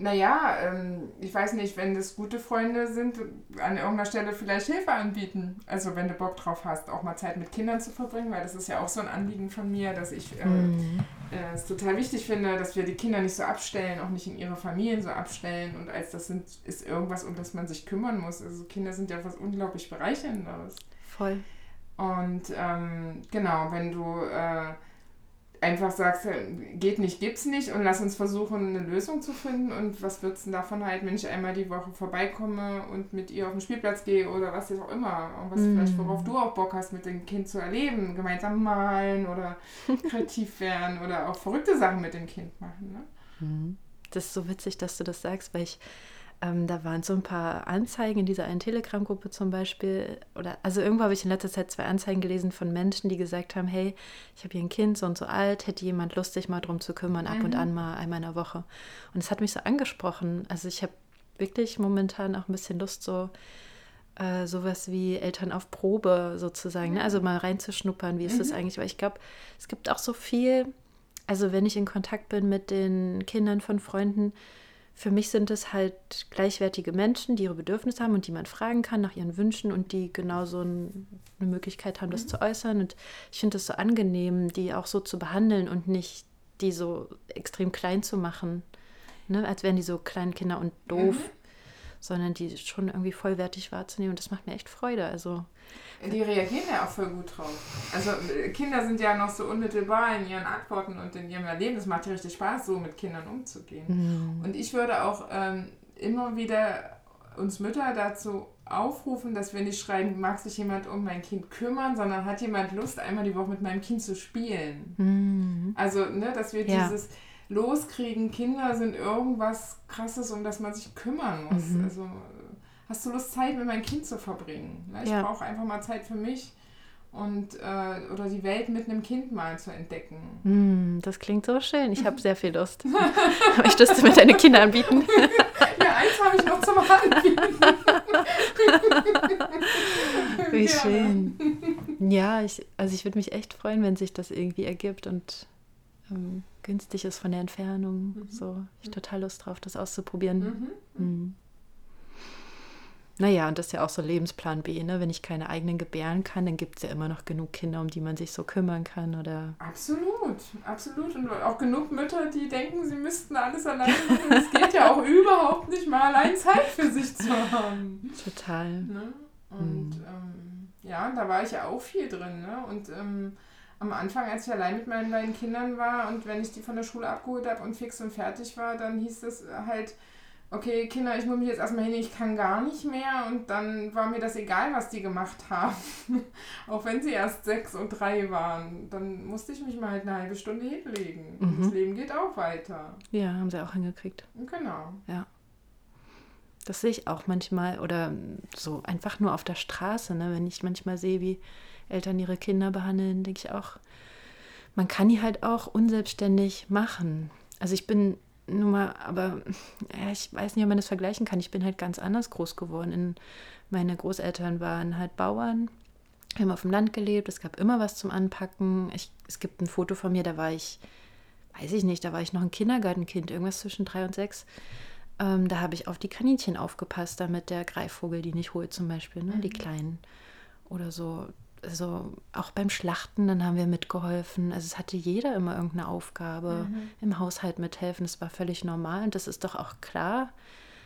Naja, ähm, ich weiß nicht, wenn das gute Freunde sind, an irgendeiner Stelle vielleicht Hilfe anbieten. Also wenn du Bock drauf hast, auch mal Zeit mit Kindern zu verbringen, weil das ist ja auch so ein Anliegen von mir, dass ich äh, mhm. äh, es total wichtig finde, dass wir die Kinder nicht so abstellen, auch nicht in ihre Familien so abstellen und als das sind, ist irgendwas, um das man sich kümmern muss. Also Kinder sind ja was unglaublich Bereicherndes. Voll. Und ähm, genau, wenn du äh, einfach sagst, geht nicht, gibt's nicht und lass uns versuchen, eine Lösung zu finden. Und was würdest du davon halten, wenn ich einmal die Woche vorbeikomme und mit ihr auf den Spielplatz gehe oder was jetzt auch immer? Irgendwas mm. vielleicht, worauf du auch Bock hast, mit dem Kind zu erleben. Gemeinsam malen oder kreativ werden oder auch verrückte Sachen mit dem Kind machen. Ne? Mhm. Das ist so witzig, dass du das sagst, weil ich ähm, da waren so ein paar Anzeigen in dieser einen Telegram-Gruppe zum Beispiel. Oder, also irgendwo habe ich in letzter Zeit zwei Anzeigen gelesen von Menschen, die gesagt haben, hey, ich habe hier ein Kind, so und so alt, hätte jemand Lust, sich mal drum zu kümmern, ab mhm. und an mal einmal in der Woche. Und es hat mich so angesprochen. Also ich habe wirklich momentan auch ein bisschen Lust, so äh, sowas wie Eltern auf Probe sozusagen, ne? also mal reinzuschnuppern, wie ist mhm. das eigentlich? Weil ich glaube, es gibt auch so viel, also wenn ich in Kontakt bin mit den Kindern von Freunden, für mich sind es halt gleichwertige Menschen, die ihre Bedürfnisse haben und die man fragen kann nach ihren Wünschen und die genauso eine Möglichkeit haben, das mhm. zu äußern. Und ich finde es so angenehm, die auch so zu behandeln und nicht die so extrem klein zu machen, ne? als wären die so kleine Kinder und doof. Mhm sondern die schon irgendwie vollwertig wahrzunehmen. Und das macht mir echt Freude. Also die reagieren ja auch voll gut drauf. Also Kinder sind ja noch so unmittelbar in ihren Antworten und in ihrem Erleben. Es macht ja richtig Spaß, so mit Kindern umzugehen. Mhm. Und ich würde auch ähm, immer wieder uns Mütter dazu aufrufen, dass wir nicht schreiben, mag sich jemand um mein Kind kümmern, sondern hat jemand Lust, einmal die Woche mit meinem Kind zu spielen. Mhm. Also, ne, dass wir ja. dieses loskriegen, Kinder sind irgendwas Krasses, um das man sich kümmern muss. Mhm. Also hast du Lust, Zeit mit meinem Kind zu verbringen? Ne? Ich ja. brauche einfach mal Zeit für mich und äh, oder die Welt mit einem Kind mal zu entdecken. Mm, das klingt so schön. Ich habe sehr viel Lust. Möchtest du mir deine Kinder anbieten? ja, eins habe ich noch zum Anbieten. Wie schön. Ja, ich, also ich würde mich echt freuen, wenn sich das irgendwie ergibt und ähm, günstig ist von der Entfernung. Mhm. So, ich total Lust drauf, das auszuprobieren. Mhm. Mhm. Naja, und das ist ja auch so Lebensplan B, ne? Wenn ich keine eigenen gebären kann, dann gibt es ja immer noch genug Kinder, um die man sich so kümmern kann, oder? Absolut, absolut. Und auch genug Mütter, die denken, sie müssten alles alleine machen. Es geht ja auch überhaupt nicht mal allein Zeit für sich zu haben. Total. Ne? Und mhm. ähm, ja, da war ich ja auch viel drin, ne? Und ähm, am Anfang, als ich allein mit meinen beiden Kindern war und wenn ich die von der Schule abgeholt habe und fix und fertig war, dann hieß es halt, okay, Kinder, ich muss mich jetzt erstmal hin, ich kann gar nicht mehr. Und dann war mir das egal, was die gemacht haben. Auch wenn sie erst sechs und drei waren. Dann musste ich mich mal halt eine halbe Stunde hinlegen. Mhm. Das Leben geht auch weiter. Ja, haben sie auch hingekriegt. Genau. Ja. Das sehe ich auch manchmal oder so einfach nur auf der Straße, ne? wenn ich manchmal sehe, wie Eltern ihre Kinder behandeln, denke ich auch, man kann die halt auch unselbstständig machen. Also ich bin nun mal, aber ja, ich weiß nicht, ob man das vergleichen kann. Ich bin halt ganz anders groß geworden. In, meine Großeltern waren halt Bauern, wir haben auf dem Land gelebt, es gab immer was zum Anpacken. Ich, es gibt ein Foto von mir, da war ich, weiß ich nicht, da war ich noch ein Kindergartenkind, irgendwas zwischen drei und sechs. Ähm, da habe ich auf die Kaninchen aufgepasst, damit der Greifvogel die nicht holt, zum Beispiel, ne? die mhm. kleinen. Oder so also auch beim Schlachten, dann haben wir mitgeholfen. Also es hatte jeder immer irgendeine Aufgabe mhm. im Haushalt mithelfen. Das war völlig normal und das ist doch auch klar.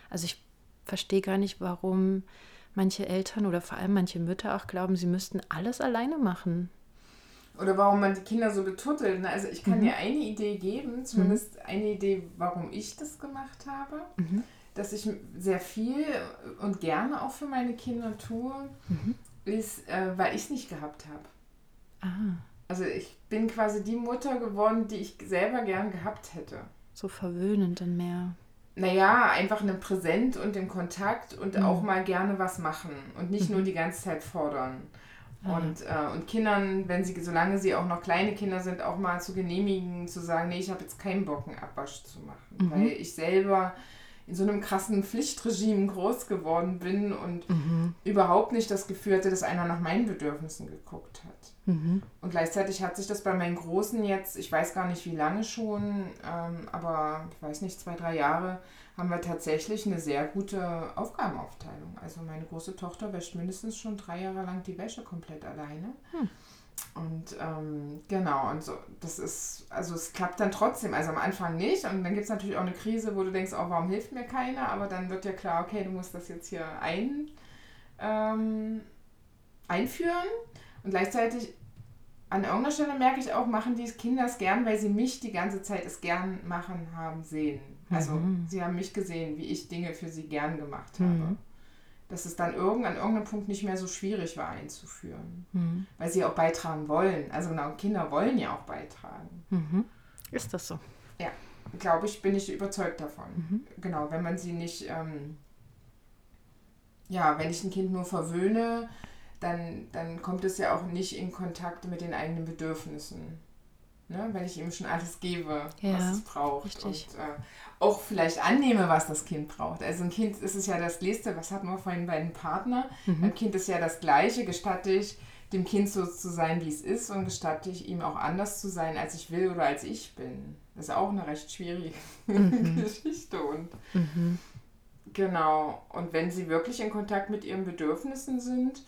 Also ich verstehe gar nicht, warum manche Eltern oder vor allem manche Mütter auch glauben, sie müssten alles alleine machen. Oder warum man die Kinder so betuttelt. Ne? Also ich kann mhm. dir eine Idee geben, zumindest mhm. eine Idee, warum ich das gemacht habe. Mhm. Dass ich sehr viel und gerne auch für meine Kinder tue. Ist, äh, weil ich es nicht gehabt habe. Ah. Also ich bin quasi die Mutter geworden, die ich selber gern gehabt hätte. So verwöhnend dann mehr. Naja, einfach ein Präsent und im Kontakt und mhm. auch mal gerne was machen und nicht mhm. nur die ganze Zeit fordern. Ah. Und, äh, und Kindern, wenn sie, solange sie auch noch kleine Kinder sind, auch mal zu genehmigen, zu sagen, nee, ich habe jetzt keinen Bock, einen Abwasch zu machen. Mhm. Weil ich selber in so einem krassen Pflichtregime groß geworden bin und mhm. überhaupt nicht das Gefühl hatte, dass einer nach meinen Bedürfnissen geguckt hat. Mhm. Und gleichzeitig hat sich das bei meinen Großen jetzt, ich weiß gar nicht wie lange schon, ähm, aber ich weiß nicht, zwei, drei Jahre, haben wir tatsächlich eine sehr gute Aufgabenaufteilung. Also meine große Tochter wäscht mindestens schon drei Jahre lang die Wäsche komplett alleine. Hm. Und ähm, genau, und so, das ist, also es klappt dann trotzdem, also am Anfang nicht. Und dann gibt es natürlich auch eine Krise, wo du denkst, oh, warum hilft mir keiner? Aber dann wird ja klar, okay, du musst das jetzt hier ein, ähm, einführen. Und gleichzeitig an irgendeiner Stelle merke ich auch, machen die Kinder es gern, weil sie mich die ganze Zeit es gern machen haben sehen. Also mhm. sie haben mich gesehen, wie ich Dinge für sie gern gemacht habe. Mhm dass es dann irgend, an irgendeinem Punkt nicht mehr so schwierig war einzuführen. Mhm. Weil sie auch beitragen wollen. Also genau, Kinder wollen ja auch beitragen. Mhm. Ist das so? Ja, glaube ich, bin ich überzeugt davon. Mhm. Genau, wenn man sie nicht, ähm, ja, wenn ich ein Kind nur verwöhne, dann, dann kommt es ja auch nicht in Kontakt mit den eigenen Bedürfnissen. Ne? Weil ich ihm schon alles gebe, Ja, was es braucht. richtig. Und äh, auch vielleicht annehme, was das Kind braucht. Also ein Kind ist es ja das Nächste, was hatten wir vorhin bei einem Partner? Mhm. Ein Kind ist ja das Gleiche, gestatte ich dem Kind so zu sein, wie es ist und gestatte ich ihm auch anders zu sein, als ich will oder als ich bin. Das ist auch eine recht schwierige Geschichte. Und Mhm. Genau. Und wenn sie wirklich in Kontakt mit ihren Bedürfnissen sind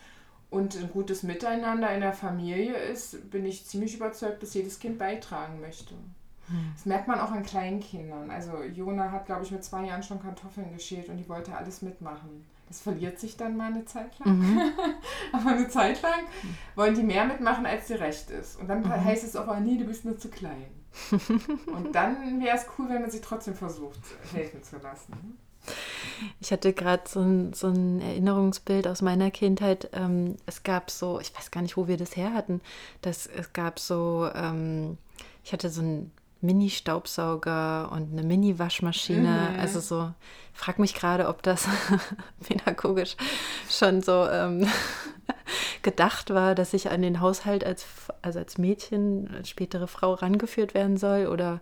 und ein gutes Miteinander in der Familie ist, bin ich ziemlich überzeugt, dass jedes Kind beitragen möchte. Das merkt man auch an kleinen Kindern. Also Jona hat, glaube ich, mit zwei Jahren schon Kartoffeln geschält und die wollte alles mitmachen. Das verliert sich dann mal eine Zeit lang. Mhm. Aber eine Zeit lang wollen die mehr mitmachen, als dir recht ist. Und dann Mhm. heißt es auch, nee, du bist nur zu klein. und dann wäre es cool, wenn man sie trotzdem versucht, helfen zu lassen. Ich hatte gerade so ein, so ein Erinnerungsbild aus meiner Kindheit. Ähm, es gab so, ich weiß gar nicht, wo wir das her hatten, dass es gab so, ähm, ich hatte so einen Mini-Staubsauger und eine Mini-Waschmaschine. Mhm. Also so, frag mich gerade, ob das pädagogisch schon so ähm, gedacht war, dass ich an den Haushalt als, also als Mädchen, als spätere Frau rangeführt werden soll oder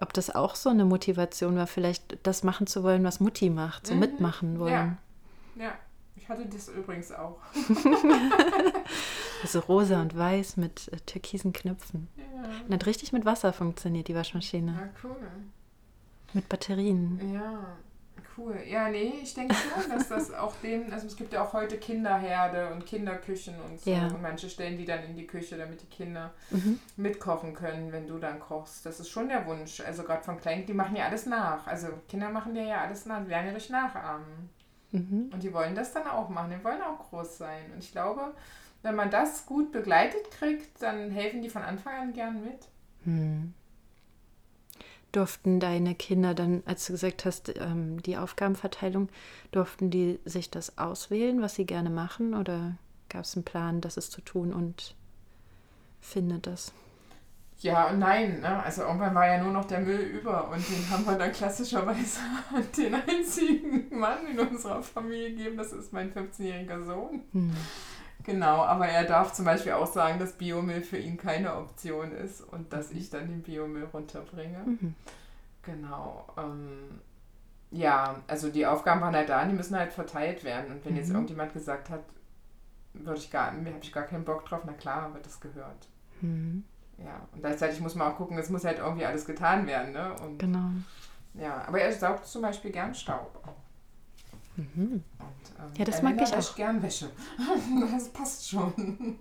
ob das auch so eine Motivation war, vielleicht das machen zu wollen, was Mutti macht, so Mhm. mitmachen wollen. Ja. Ja, ich hatte das übrigens auch. Also rosa und weiß mit äh, türkisen Knöpfen. Ja, Und hat richtig mit Wasser funktioniert, die Waschmaschine. ja cool. Mit Batterien. Ja, cool. Ja, nee, ich denke schon, dass das auch dem, also es gibt ja auch heute Kinderherde und Kinderküchen und so. Ja. Und manche stellen die dann in die Küche, damit die Kinder Mhm. mitkochen können, wenn du dann kochst. Das ist schon der Wunsch. Also gerade von Kleinen, die machen ja alles nach. Also Kinder machen dir ja alles nach, lernen ja durch Nachahmen. Mhm. Und die wollen das dann auch machen, die wollen auch groß sein. Und ich glaube, wenn man das gut begleitet kriegt, dann helfen die von Anfang an gern mit. Hm. Durften deine Kinder dann, als du gesagt hast, ähm, die Aufgabenverteilung, durften die sich das auswählen, was sie gerne machen? Oder gab es einen Plan, das ist zu tun und findet das? Ja und nein, ne? Also irgendwann war ja nur noch der Müll über und den haben wir dann klassischerweise an den einzigen Mann in unserer Familie gegeben. Das ist mein 15-jähriger Sohn. Hm. Genau, aber er darf zum Beispiel auch sagen, dass Biomüll für ihn keine Option ist und dass ich dann den Biomüll runterbringe. Mhm. Genau. Ähm, ja, also die Aufgaben waren halt da, und die müssen halt verteilt werden. Und wenn jetzt Mhm. irgendjemand gesagt hat, würde ich gar, habe ich gar keinen Bock drauf, na klar, wird das gehört. Mhm. Ja, und gleichzeitig muss man auch gucken, es muss halt irgendwie alles getan werden, ne? Und Genau. ja, aber er saugt zum Beispiel gern Staub. Mhm. Und, ähm, Ja, das Elena mag ich auch. gern Wäsche. das passt schon.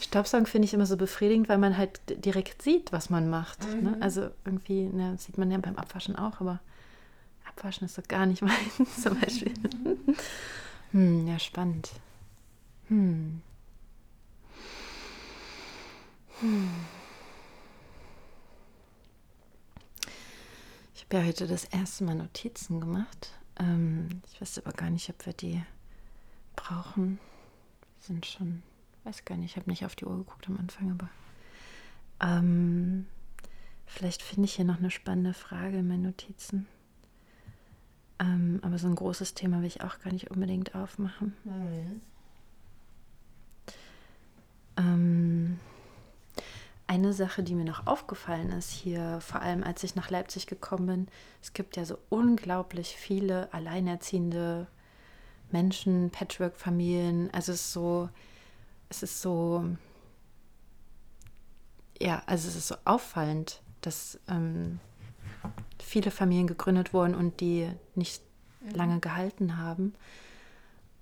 Staubsaugen finde ich immer so befriedigend, weil man halt direkt sieht, was man macht. Ne? Mhm. Also irgendwie, ne, sieht man ja beim Abwaschen auch, aber Abwaschen ist so gar nicht meins zum Beispiel. hm, ja, spannend. Hm. Hm. Ich habe ja heute das erste Mal Notizen gemacht. Ähm, ich weiß aber gar nicht, ob wir die brauchen. Sind schon weiß gar nicht, ich habe nicht auf die Uhr geguckt am Anfang, aber ähm, vielleicht finde ich hier noch eine spannende Frage in meinen Notizen. Ähm, aber so ein großes Thema will ich auch gar nicht unbedingt aufmachen. Ähm, eine Sache, die mir noch aufgefallen ist hier, vor allem als ich nach Leipzig gekommen bin, es gibt ja so unglaublich viele alleinerziehende Menschen, Patchwork-Familien. Also es ist so, es ist so, ja, also es ist so auffallend, dass ähm, viele Familien gegründet wurden und die nicht lange gehalten haben.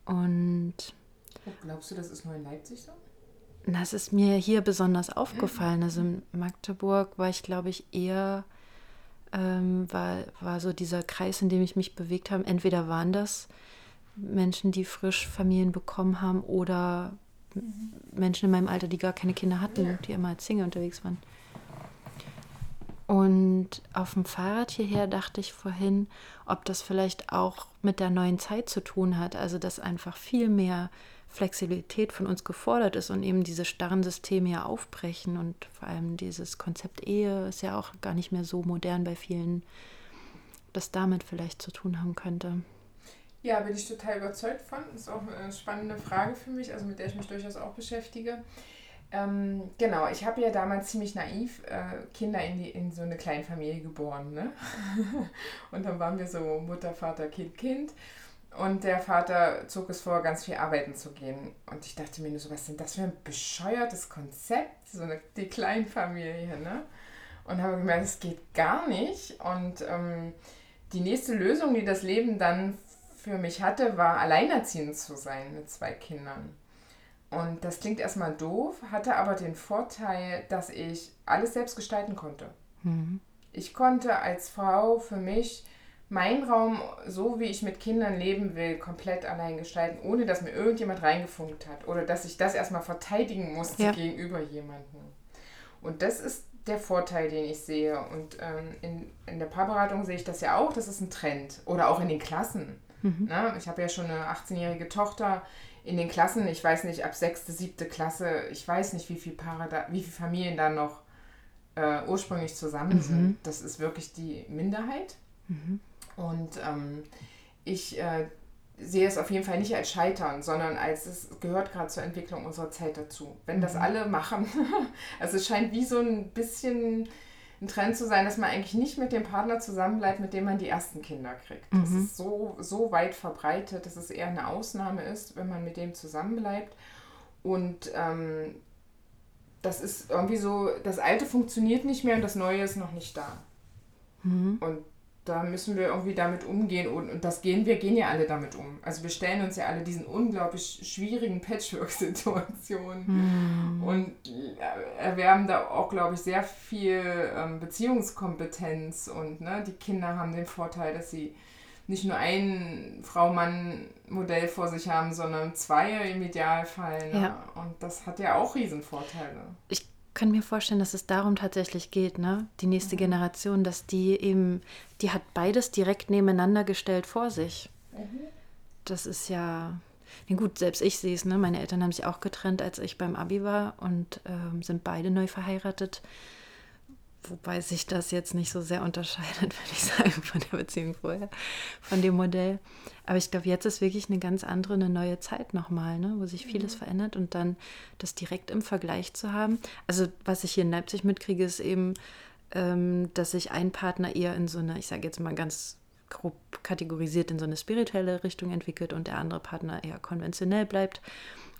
Und Oh, glaubst du, das ist nur in Leipzig so? Das ist mir hier besonders aufgefallen. Also in Magdeburg war ich, glaube ich, eher, ähm, war, war so dieser Kreis, in dem ich mich bewegt habe. Entweder waren das Menschen, die frisch Familien bekommen haben oder Menschen in meinem Alter, die gar keine Kinder hatten, Ja. die immer als Single unterwegs waren. Und auf dem Fahrrad hierher dachte ich vorhin, ob das vielleicht auch mit der neuen Zeit zu tun hat. Also, dass einfach viel mehr Flexibilität von uns gefordert ist und eben diese starren Systeme ja aufbrechen. Und vor allem dieses Konzept Ehe ist ja auch gar nicht mehr so modern bei vielen, das damit vielleicht zu tun haben könnte. Ja, bin ich total überzeugt von. Das ist auch eine spannende Frage für mich, also mit der ich mich durchaus auch beschäftige. Ähm, genau, ich habe ja damals ziemlich naiv äh, Kinder in, die, in so eine Kleinfamilie geboren. Ne? und dann waren wir so Mutter, Vater, Kind, Kind. Und der Vater zog es vor, ganz viel arbeiten zu gehen. Und ich dachte mir nur so, was ist denn das für ein bescheuertes Konzept, so eine, die Kleinfamilie, ne? Und habe gemerkt, es geht gar nicht. Und ähm, die nächste Lösung, die das Leben dann für mich hatte, war alleinerziehend zu sein mit zwei Kindern. Und das klingt erstmal doof, hatte aber den Vorteil, dass ich alles selbst gestalten konnte. Mhm. Ich konnte als Frau für mich meinen Raum, so wie ich mit Kindern leben will, komplett allein gestalten, ohne dass mir irgendjemand reingefunkt hat oder dass ich das erstmal verteidigen musste ja. gegenüber jemandem. Und das ist der Vorteil, den ich sehe. Und ähm, in, in der Paarberatung sehe ich das ja auch, das ist ein Trend. Oder auch in den Klassen. Mhm. Na, ich habe ja schon eine 18-jährige Tochter, in den Klassen, ich weiß nicht, ab sechste, siebte Klasse, ich weiß nicht, wie viele Paare da, wie viele Familien da noch äh, ursprünglich zusammen mhm. sind. Das ist wirklich die Minderheit. Mhm. Und ähm, ich äh, sehe es auf jeden Fall nicht als Scheitern, sondern als es gehört gerade zur Entwicklung unserer Zeit dazu. Wenn das mhm. alle machen, also es scheint wie so ein bisschen ein Trend zu sein, dass man eigentlich nicht mit dem Partner zusammenbleibt, mit dem man die ersten Kinder kriegt. Mhm. Das ist so, so weit verbreitet, dass es eher eine Ausnahme ist, wenn man mit dem zusammenbleibt. Und ähm, das ist irgendwie so, das Alte funktioniert nicht mehr und das Neue ist noch nicht da. Mhm. Und da müssen wir irgendwie damit umgehen und, und das gehen wir gehen ja alle damit um. Also wir stellen uns ja alle diesen unglaublich schwierigen Patchwork-Situationen mm. und erwerben da auch, glaube ich, sehr viel ähm, Beziehungskompetenz und ne, die Kinder haben den Vorteil, dass sie nicht nur ein Frau-Mann-Modell vor sich haben, sondern zwei im Idealfall. Ne? Ja. Und das hat ja auch Riesenvorteile. Ich kann mir vorstellen, dass es darum tatsächlich geht, ne? Die nächste mhm. Generation, dass die eben, die hat beides direkt nebeneinander gestellt vor sich. Mhm. Das ist ja, ja gut, selbst ich sehe es, ne? Meine Eltern haben sich auch getrennt, als ich beim Abi war und ähm, sind beide neu verheiratet. Wobei sich das jetzt nicht so sehr unterscheidet, würde ich sagen, von der Beziehung vorher, von dem Modell. Aber ich glaube, jetzt ist wirklich eine ganz andere, eine neue Zeit nochmal, ne? wo sich vieles mhm. verändert und dann das direkt im Vergleich zu haben. Also, was ich hier in Leipzig mitkriege, ist eben, ähm, dass sich ein Partner eher in so eine, ich sage jetzt mal ganz grob kategorisiert, in so eine spirituelle Richtung entwickelt und der andere Partner eher konventionell bleibt.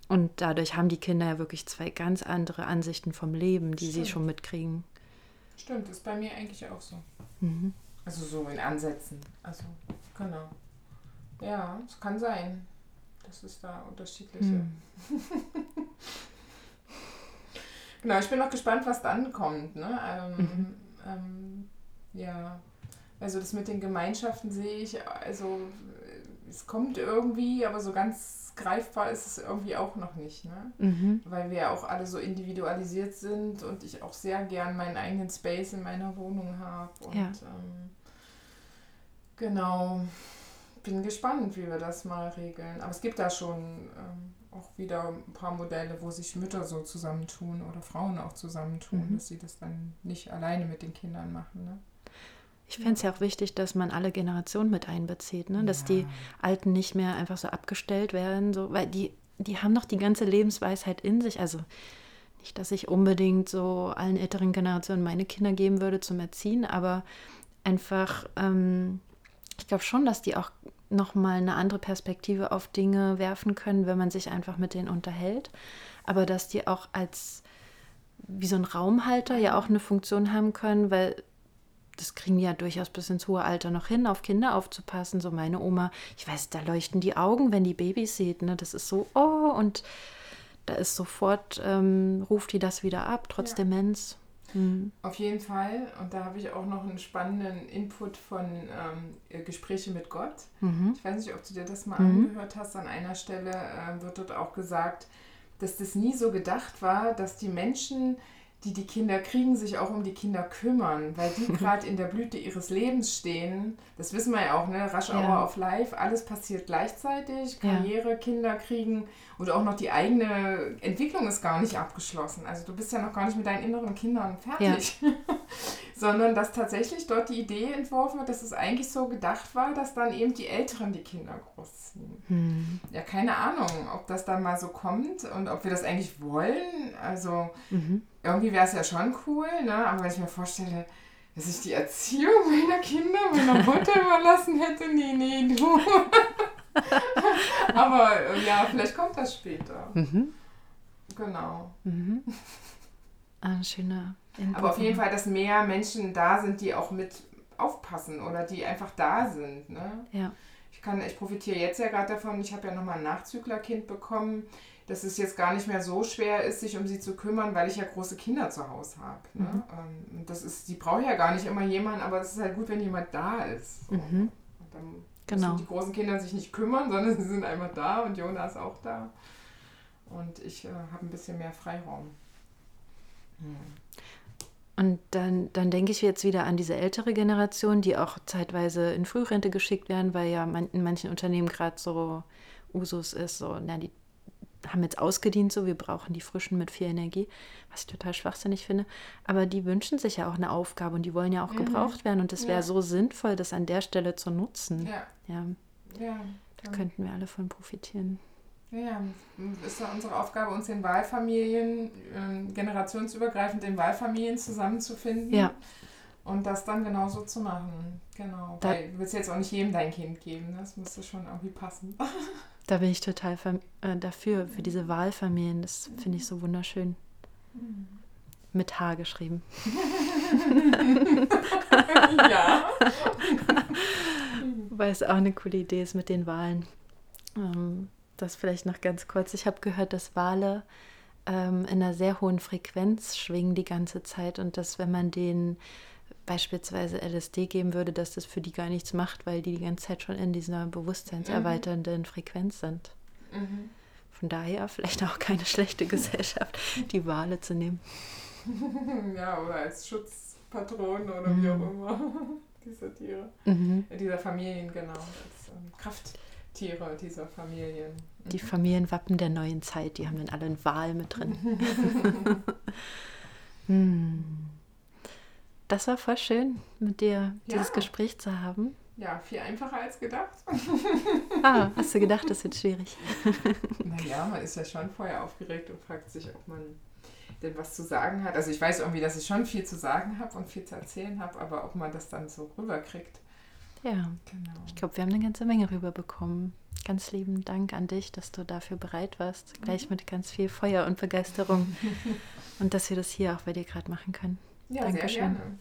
Und dadurch haben die Kinder ja wirklich zwei ganz andere Ansichten vom Leben, die Stimmt. sie schon mitkriegen. Stimmt, ist bei mir eigentlich auch so. Mhm. Also so in Ansätzen. Also, genau. Ja, es kann sein, dass es da unterschiedliche. Mhm. genau, ich bin noch gespannt, was dann kommt. Ne? Ähm, mhm. ähm, ja, also das mit den Gemeinschaften sehe ich, also es kommt irgendwie, aber so ganz greifbar ist es irgendwie auch noch nicht, ne? Mhm. Weil wir ja auch alle so individualisiert sind und ich auch sehr gern meinen eigenen Space in meiner Wohnung habe. Und ja. ähm, genau, bin gespannt, wie wir das mal regeln. Aber es gibt da schon ähm, auch wieder ein paar Modelle, wo sich Mütter so zusammentun oder Frauen auch zusammentun, mhm. dass sie das dann nicht alleine mit den Kindern machen. Ne? Ich fände es ja auch wichtig, dass man alle Generationen mit einbezieht, ne? dass ja. die Alten nicht mehr einfach so abgestellt werden, so, weil die, die haben noch die ganze Lebensweisheit in sich. Also nicht, dass ich unbedingt so allen älteren Generationen meine Kinder geben würde zum Erziehen, aber einfach, ähm, ich glaube schon, dass die auch nochmal eine andere Perspektive auf Dinge werfen können, wenn man sich einfach mit denen unterhält. Aber dass die auch als wie so ein Raumhalter ja auch eine Funktion haben können, weil das kriegen die ja durchaus bis ins hohe Alter noch hin, auf Kinder aufzupassen. So meine Oma, ich weiß, da leuchten die Augen, wenn die Babys sieht. Ne? Das ist so, oh, und da ist sofort, ähm, ruft die das wieder ab, trotz ja. Demenz. Mhm. Auf jeden Fall. Und da habe ich auch noch einen spannenden Input von ähm, Gespräche mit Gott. Mhm. Ich weiß nicht, ob du dir das mal mhm. angehört hast. An einer Stelle äh, wird dort auch gesagt, dass das nie so gedacht war, dass die Menschen die die Kinder kriegen, sich auch um die Kinder kümmern, weil die gerade in der Blüte ihres Lebens stehen. Das wissen wir ja auch, ne? Rush Hour ja. of Life, alles passiert gleichzeitig. Karriere, ja. Kinder kriegen und auch noch die eigene Entwicklung ist gar nicht abgeschlossen. Also du bist ja noch gar nicht mit deinen inneren Kindern fertig. Ja. sondern dass tatsächlich dort die Idee entworfen wird, dass es eigentlich so gedacht war, dass dann eben die Älteren die Kinder großziehen. Hm. Ja, keine Ahnung, ob das dann mal so kommt und ob wir das eigentlich wollen. Also mhm. irgendwie wäre es ja schon cool, ne? aber wenn ich mir vorstelle, dass ich die Erziehung meiner Kinder meiner Mutter überlassen hätte, nee, nee, du. aber äh, ja, vielleicht kommt das später. Mhm. Genau. Mhm. Ein schöner. Aber auf jeden Fall, dass mehr Menschen da sind, die auch mit aufpassen oder die einfach da sind. Ne? Ja. Ich, kann, ich profitiere jetzt ja gerade davon, ich habe ja nochmal ein Nachzüglerkind bekommen, dass es jetzt gar nicht mehr so schwer ist, sich um sie zu kümmern, weil ich ja große Kinder zu Hause habe. Ne? Mhm. Ähm, das ist, die braucht ja gar nicht immer jemanden, aber es ist halt gut, wenn jemand da ist. So. Mhm. Und dann genau. die großen Kinder sich nicht kümmern, sondern sie sind einfach da und Jona ist auch da. Und ich äh, habe ein bisschen mehr Freiraum. Hm. Und dann, dann denke ich jetzt wieder an diese ältere Generation, die auch zeitweise in Frührente geschickt werden, weil ja man, in manchen Unternehmen gerade so Usus ist, so, na, die haben jetzt ausgedient, so, wir brauchen die Frischen mit viel Energie, was ich total schwachsinnig finde. Aber die wünschen sich ja auch eine Aufgabe und die wollen ja auch mhm. gebraucht werden und es wäre ja. so sinnvoll, das an der Stelle zu nutzen. Ja. ja. ja da könnten wir alle von profitieren. Ja, ist ja unsere Aufgabe, uns in Wahlfamilien, äh, generationsübergreifend in Wahlfamilien zusammenzufinden. Ja. Und das dann genauso zu machen. Genau. Da, Weil du willst jetzt auch nicht jedem dein Kind geben. Ne? Das müsste schon irgendwie passen. Da bin ich total äh, dafür, für diese Wahlfamilien. Das finde ich so wunderschön. Mit H geschrieben. ja. Weil es auch eine coole Idee ist mit den Wahlen. Ähm, das vielleicht noch ganz kurz. Ich habe gehört, dass Wale ähm, in einer sehr hohen Frequenz schwingen die ganze Zeit und dass, wenn man denen beispielsweise LSD geben würde, dass das für die gar nichts macht, weil die die ganze Zeit schon in dieser bewusstseinserweiternden mhm. Frequenz sind. Mhm. Von daher vielleicht auch keine schlechte Gesellschaft, die Wale zu nehmen. Ja, oder als Schutzpatron oder mhm. wie auch immer dieser Tiere, mhm. dieser Familien, genau, als ähm, Kraft. Tiere dieser Familien. Die Familienwappen der neuen Zeit, die haben dann alle einen Wal mit drin. hm. Das war voll schön, mit dir dieses ja. Gespräch zu haben. Ja, viel einfacher als gedacht. ah, hast du gedacht, das wird schwierig? naja, man ist ja schon vorher aufgeregt und fragt sich, ob man denn was zu sagen hat. Also ich weiß irgendwie, dass ich schon viel zu sagen habe und viel zu erzählen habe, aber ob man das dann so rüberkriegt. Ja, genau. ich glaube, wir haben eine ganze Menge rüberbekommen. Ganz lieben Dank an dich, dass du dafür bereit warst. Gleich mhm. mit ganz viel Feuer und Begeisterung. und dass wir das hier auch bei dir gerade machen können. Ja, Dankeschön. sehr gerne.